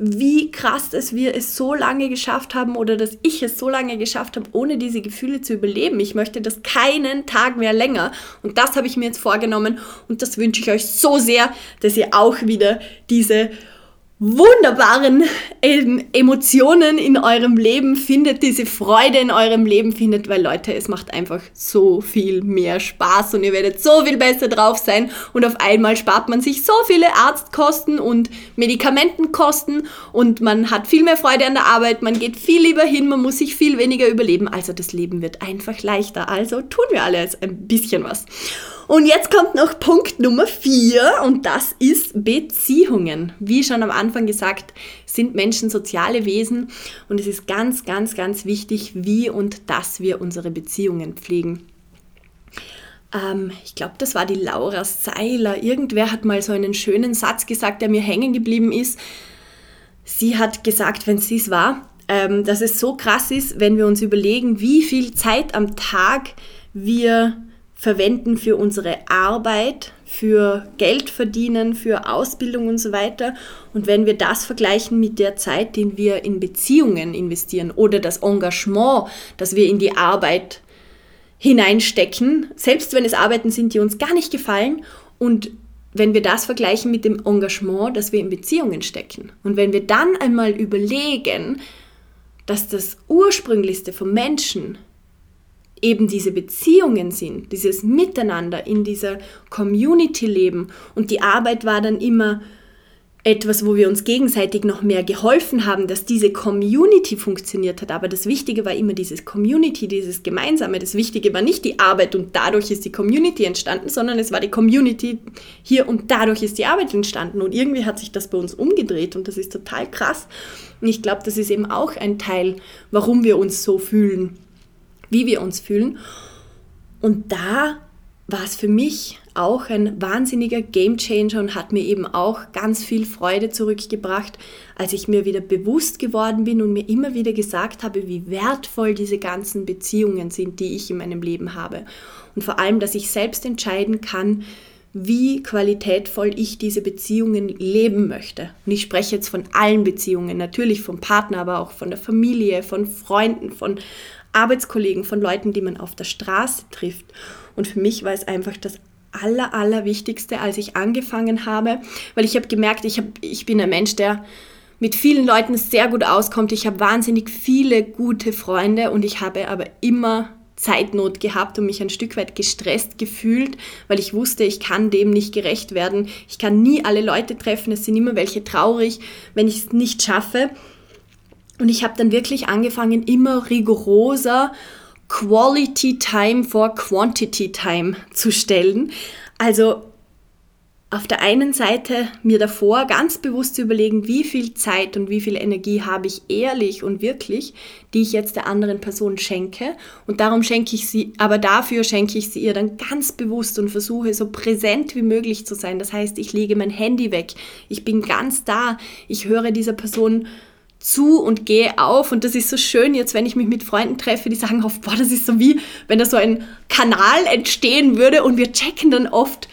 wie krass, dass wir es so lange geschafft haben oder dass ich es so lange geschafft habe, ohne diese Gefühle zu überleben. Ich möchte das keinen Tag mehr länger. Und das habe ich mir jetzt vorgenommen und das wünsche ich euch so sehr, dass ihr auch wieder diese wunderbaren ähm, Emotionen in eurem Leben findet, diese Freude in eurem Leben findet, weil Leute, es macht einfach so viel mehr Spaß und ihr werdet so viel besser drauf sein und auf einmal spart man sich so viele Arztkosten und Medikamentenkosten und man hat viel mehr Freude an der Arbeit, man geht viel lieber hin, man muss sich viel weniger überleben, also das Leben wird einfach leichter. Also tun wir alle jetzt ein bisschen was. Und jetzt kommt noch Punkt Nummer vier und das ist Beziehungen. Wie schon am Anfang gesagt, sind Menschen soziale Wesen und es ist ganz, ganz, ganz wichtig, wie und dass wir unsere Beziehungen pflegen. Ähm, ich glaube, das war die Laura Seiler. Irgendwer hat mal so einen schönen Satz gesagt, der mir hängen geblieben ist. Sie hat gesagt, wenn sie es war, ähm, dass es so krass ist, wenn wir uns überlegen, wie viel Zeit am Tag wir verwenden für unsere Arbeit, für Geld verdienen, für Ausbildung und so weiter. Und wenn wir das vergleichen mit der Zeit, die wir in Beziehungen investieren oder das Engagement, das wir in die Arbeit hineinstecken, selbst wenn es Arbeiten sind, die uns gar nicht gefallen und wenn wir das vergleichen mit dem Engagement, das wir in Beziehungen stecken und wenn wir dann einmal überlegen, dass das Ursprünglichste vom Menschen eben diese Beziehungen sind, dieses Miteinander in dieser Community leben und die Arbeit war dann immer etwas, wo wir uns gegenseitig noch mehr geholfen haben, dass diese Community funktioniert hat. Aber das Wichtige war immer dieses Community, dieses Gemeinsame. Das Wichtige war nicht die Arbeit und dadurch ist die Community entstanden, sondern es war die Community hier und dadurch ist die Arbeit entstanden. Und irgendwie hat sich das bei uns umgedreht und das ist total krass. Und ich glaube, das ist eben auch ein Teil, warum wir uns so fühlen wie wir uns fühlen. Und da war es für mich auch ein wahnsinniger Gamechanger und hat mir eben auch ganz viel Freude zurückgebracht, als ich mir wieder bewusst geworden bin und mir immer wieder gesagt habe, wie wertvoll diese ganzen Beziehungen sind, die ich in meinem Leben habe. Und vor allem, dass ich selbst entscheiden kann, wie qualitätvoll ich diese Beziehungen leben möchte. Und ich spreche jetzt von allen Beziehungen, natürlich vom Partner, aber auch von der Familie, von Freunden, von Arbeitskollegen, von Leuten, die man auf der Straße trifft. Und für mich war es einfach das Aller, Allerwichtigste, als ich angefangen habe, weil ich habe gemerkt, ich, hab, ich bin ein Mensch, der mit vielen Leuten sehr gut auskommt. Ich habe wahnsinnig viele gute Freunde und ich habe aber immer Zeitnot gehabt und mich ein Stück weit gestresst gefühlt, weil ich wusste, ich kann dem nicht gerecht werden. Ich kann nie alle Leute treffen, es sind immer welche traurig, wenn ich es nicht schaffe. Und ich habe dann wirklich angefangen, immer rigoroser Quality Time for Quantity Time zu stellen. Also auf der einen Seite mir davor ganz bewusst zu überlegen, wie viel Zeit und wie viel Energie habe ich ehrlich und wirklich, die ich jetzt der anderen Person schenke. Und darum schenke ich sie, aber dafür schenke ich sie ihr dann ganz bewusst und versuche so präsent wie möglich zu sein. Das heißt, ich lege mein Handy weg. Ich bin ganz da. Ich höre dieser Person zu und gehe auf. Und das ist so schön jetzt, wenn ich mich mit Freunden treffe, die sagen oft, boah, das ist so wie, wenn da so ein Kanal entstehen würde und wir checken dann oft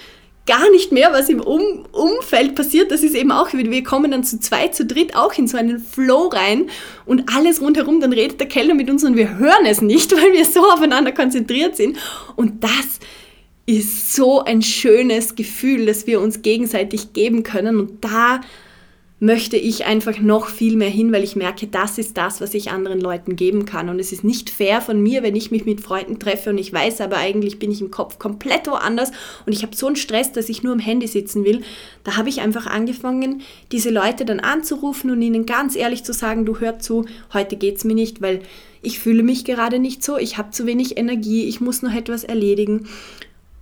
gar nicht mehr, was im um Umfeld passiert. Das ist eben auch, wir kommen dann zu zweit, zu dritt auch in so einen Flow rein und alles rundherum, dann redet der Kellner mit uns und wir hören es nicht, weil wir so aufeinander konzentriert sind. Und das ist so ein schönes Gefühl, das wir uns gegenseitig geben können und da möchte ich einfach noch viel mehr hin, weil ich merke, das ist das, was ich anderen Leuten geben kann. Und es ist nicht fair von mir, wenn ich mich mit Freunden treffe und ich weiß, aber eigentlich bin ich im Kopf komplett woanders und ich habe so einen Stress, dass ich nur am Handy sitzen will. Da habe ich einfach angefangen, diese Leute dann anzurufen und ihnen ganz ehrlich zu sagen, du hör zu, heute geht es mir nicht, weil ich fühle mich gerade nicht so, ich habe zu wenig Energie, ich muss noch etwas erledigen.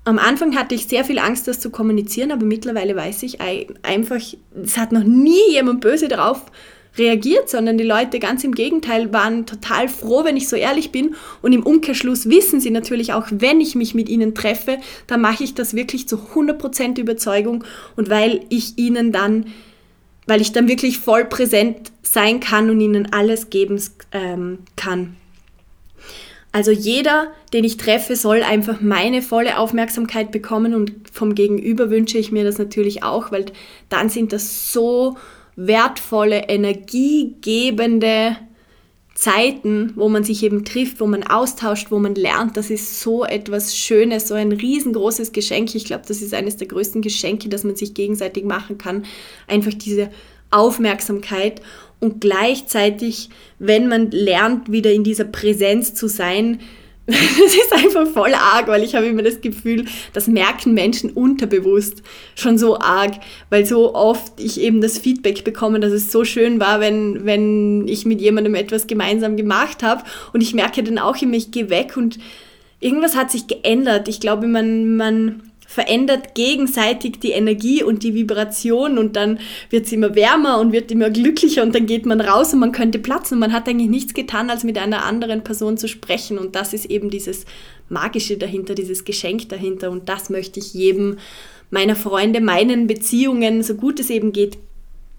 Am Anfang hatte ich sehr viel Angst, das zu kommunizieren, aber mittlerweile weiß ich einfach, es hat noch nie jemand böse darauf reagiert, sondern die Leute ganz im Gegenteil waren total froh, wenn ich so ehrlich bin. Und im Umkehrschluss wissen sie natürlich auch, wenn ich mich mit ihnen treffe, dann mache ich das wirklich zu 100% Überzeugung und weil ich ihnen dann, weil ich dann wirklich voll präsent sein kann und ihnen alles geben ähm, kann. Also jeder, den ich treffe, soll einfach meine volle Aufmerksamkeit bekommen und vom Gegenüber wünsche ich mir das natürlich auch, weil dann sind das so wertvolle, energiegebende Zeiten, wo man sich eben trifft, wo man austauscht, wo man lernt. Das ist so etwas Schönes, so ein riesengroßes Geschenk. Ich glaube, das ist eines der größten Geschenke, das man sich gegenseitig machen kann. Einfach diese Aufmerksamkeit und gleichzeitig, wenn man lernt, wieder in dieser Präsenz zu sein, das ist einfach voll arg, weil ich habe immer das Gefühl, das merken Menschen unterbewusst schon so arg, weil so oft ich eben das Feedback bekomme, dass es so schön war, wenn, wenn ich mit jemandem etwas gemeinsam gemacht habe und ich merke dann auch immer, ich gehe weg und irgendwas hat sich geändert. Ich glaube, man, man verändert gegenseitig die Energie und die Vibration und dann wird es immer wärmer und wird immer glücklicher und dann geht man raus und man könnte platzen. Und man hat eigentlich nichts getan, als mit einer anderen Person zu sprechen und das ist eben dieses Magische dahinter, dieses Geschenk dahinter und das möchte ich jedem meiner Freunde, meinen Beziehungen, so gut es eben geht,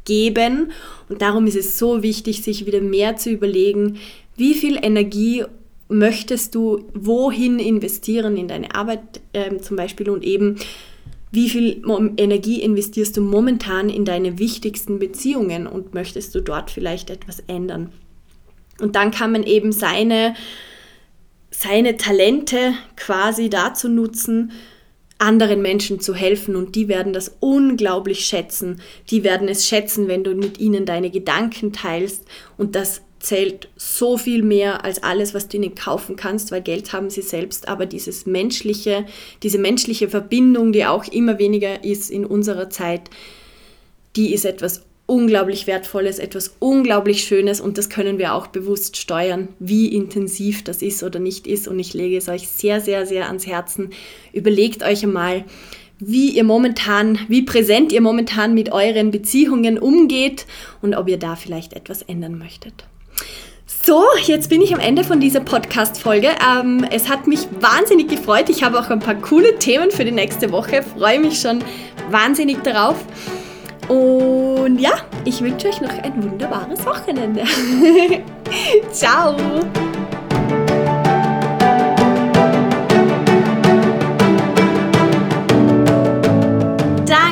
geben. Und darum ist es so wichtig, sich wieder mehr zu überlegen, wie viel Energie möchtest du wohin investieren in deine Arbeit äh, zum Beispiel und eben wie viel Energie investierst du momentan in deine wichtigsten Beziehungen und möchtest du dort vielleicht etwas ändern. Und dann kann man eben seine, seine Talente quasi dazu nutzen, anderen Menschen zu helfen und die werden das unglaublich schätzen. Die werden es schätzen, wenn du mit ihnen deine Gedanken teilst und das zählt so viel mehr als alles, was du ihnen kaufen kannst, weil Geld haben sie selbst, aber dieses menschliche, diese menschliche Verbindung, die auch immer weniger ist in unserer Zeit, die ist etwas unglaublich Wertvolles, etwas unglaublich Schönes und das können wir auch bewusst steuern, wie intensiv das ist oder nicht ist. Und ich lege es euch sehr, sehr, sehr ans Herzen. Überlegt euch einmal, wie ihr momentan, wie präsent ihr momentan mit euren Beziehungen umgeht und ob ihr da vielleicht etwas ändern möchtet. So, jetzt bin ich am Ende von dieser Podcast-Folge. Ähm, es hat mich wahnsinnig gefreut. Ich habe auch ein paar coole Themen für die nächste Woche. Freue mich schon wahnsinnig darauf. Und ja, ich wünsche euch noch ein wunderbares Wochenende. Ciao!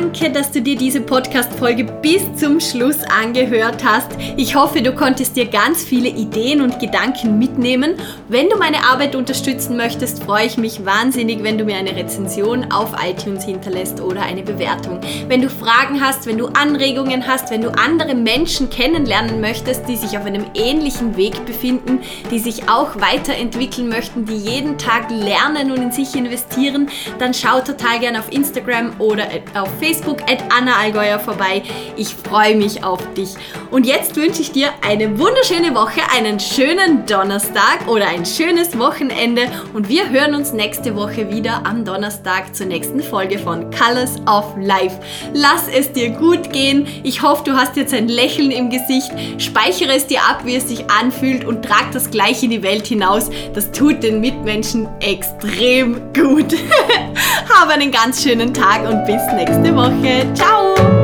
Danke, dass du dir diese Podcast-Folge bis zum Schluss angehört hast. Ich hoffe, du konntest dir ganz viele Ideen und Gedanken mitnehmen. Wenn du meine Arbeit unterstützen möchtest, freue ich mich wahnsinnig, wenn du mir eine Rezension auf iTunes hinterlässt oder eine Bewertung. Wenn du Fragen hast, wenn du Anregungen hast, wenn du andere Menschen kennenlernen möchtest, die sich auf einem ähnlichen Weg befinden, die sich auch weiterentwickeln möchten, die jeden Tag lernen und in sich investieren, dann schau total gerne auf Instagram oder auf Facebook Facebook at Anna Allgäuer vorbei. Ich freue mich auf dich. Und jetzt wünsche ich dir eine wunderschöne Woche, einen schönen Donnerstag oder ein schönes Wochenende und wir hören uns nächste Woche wieder am Donnerstag zur nächsten Folge von Colors of Life. Lass es dir gut gehen. Ich hoffe, du hast jetzt ein Lächeln im Gesicht. Speichere es dir ab, wie es sich anfühlt und trag das gleich in die Welt hinaus. Das tut den Mitmenschen extrem gut. Habe einen ganz schönen Tag und bis nächste Woche. moje. ¡Chao!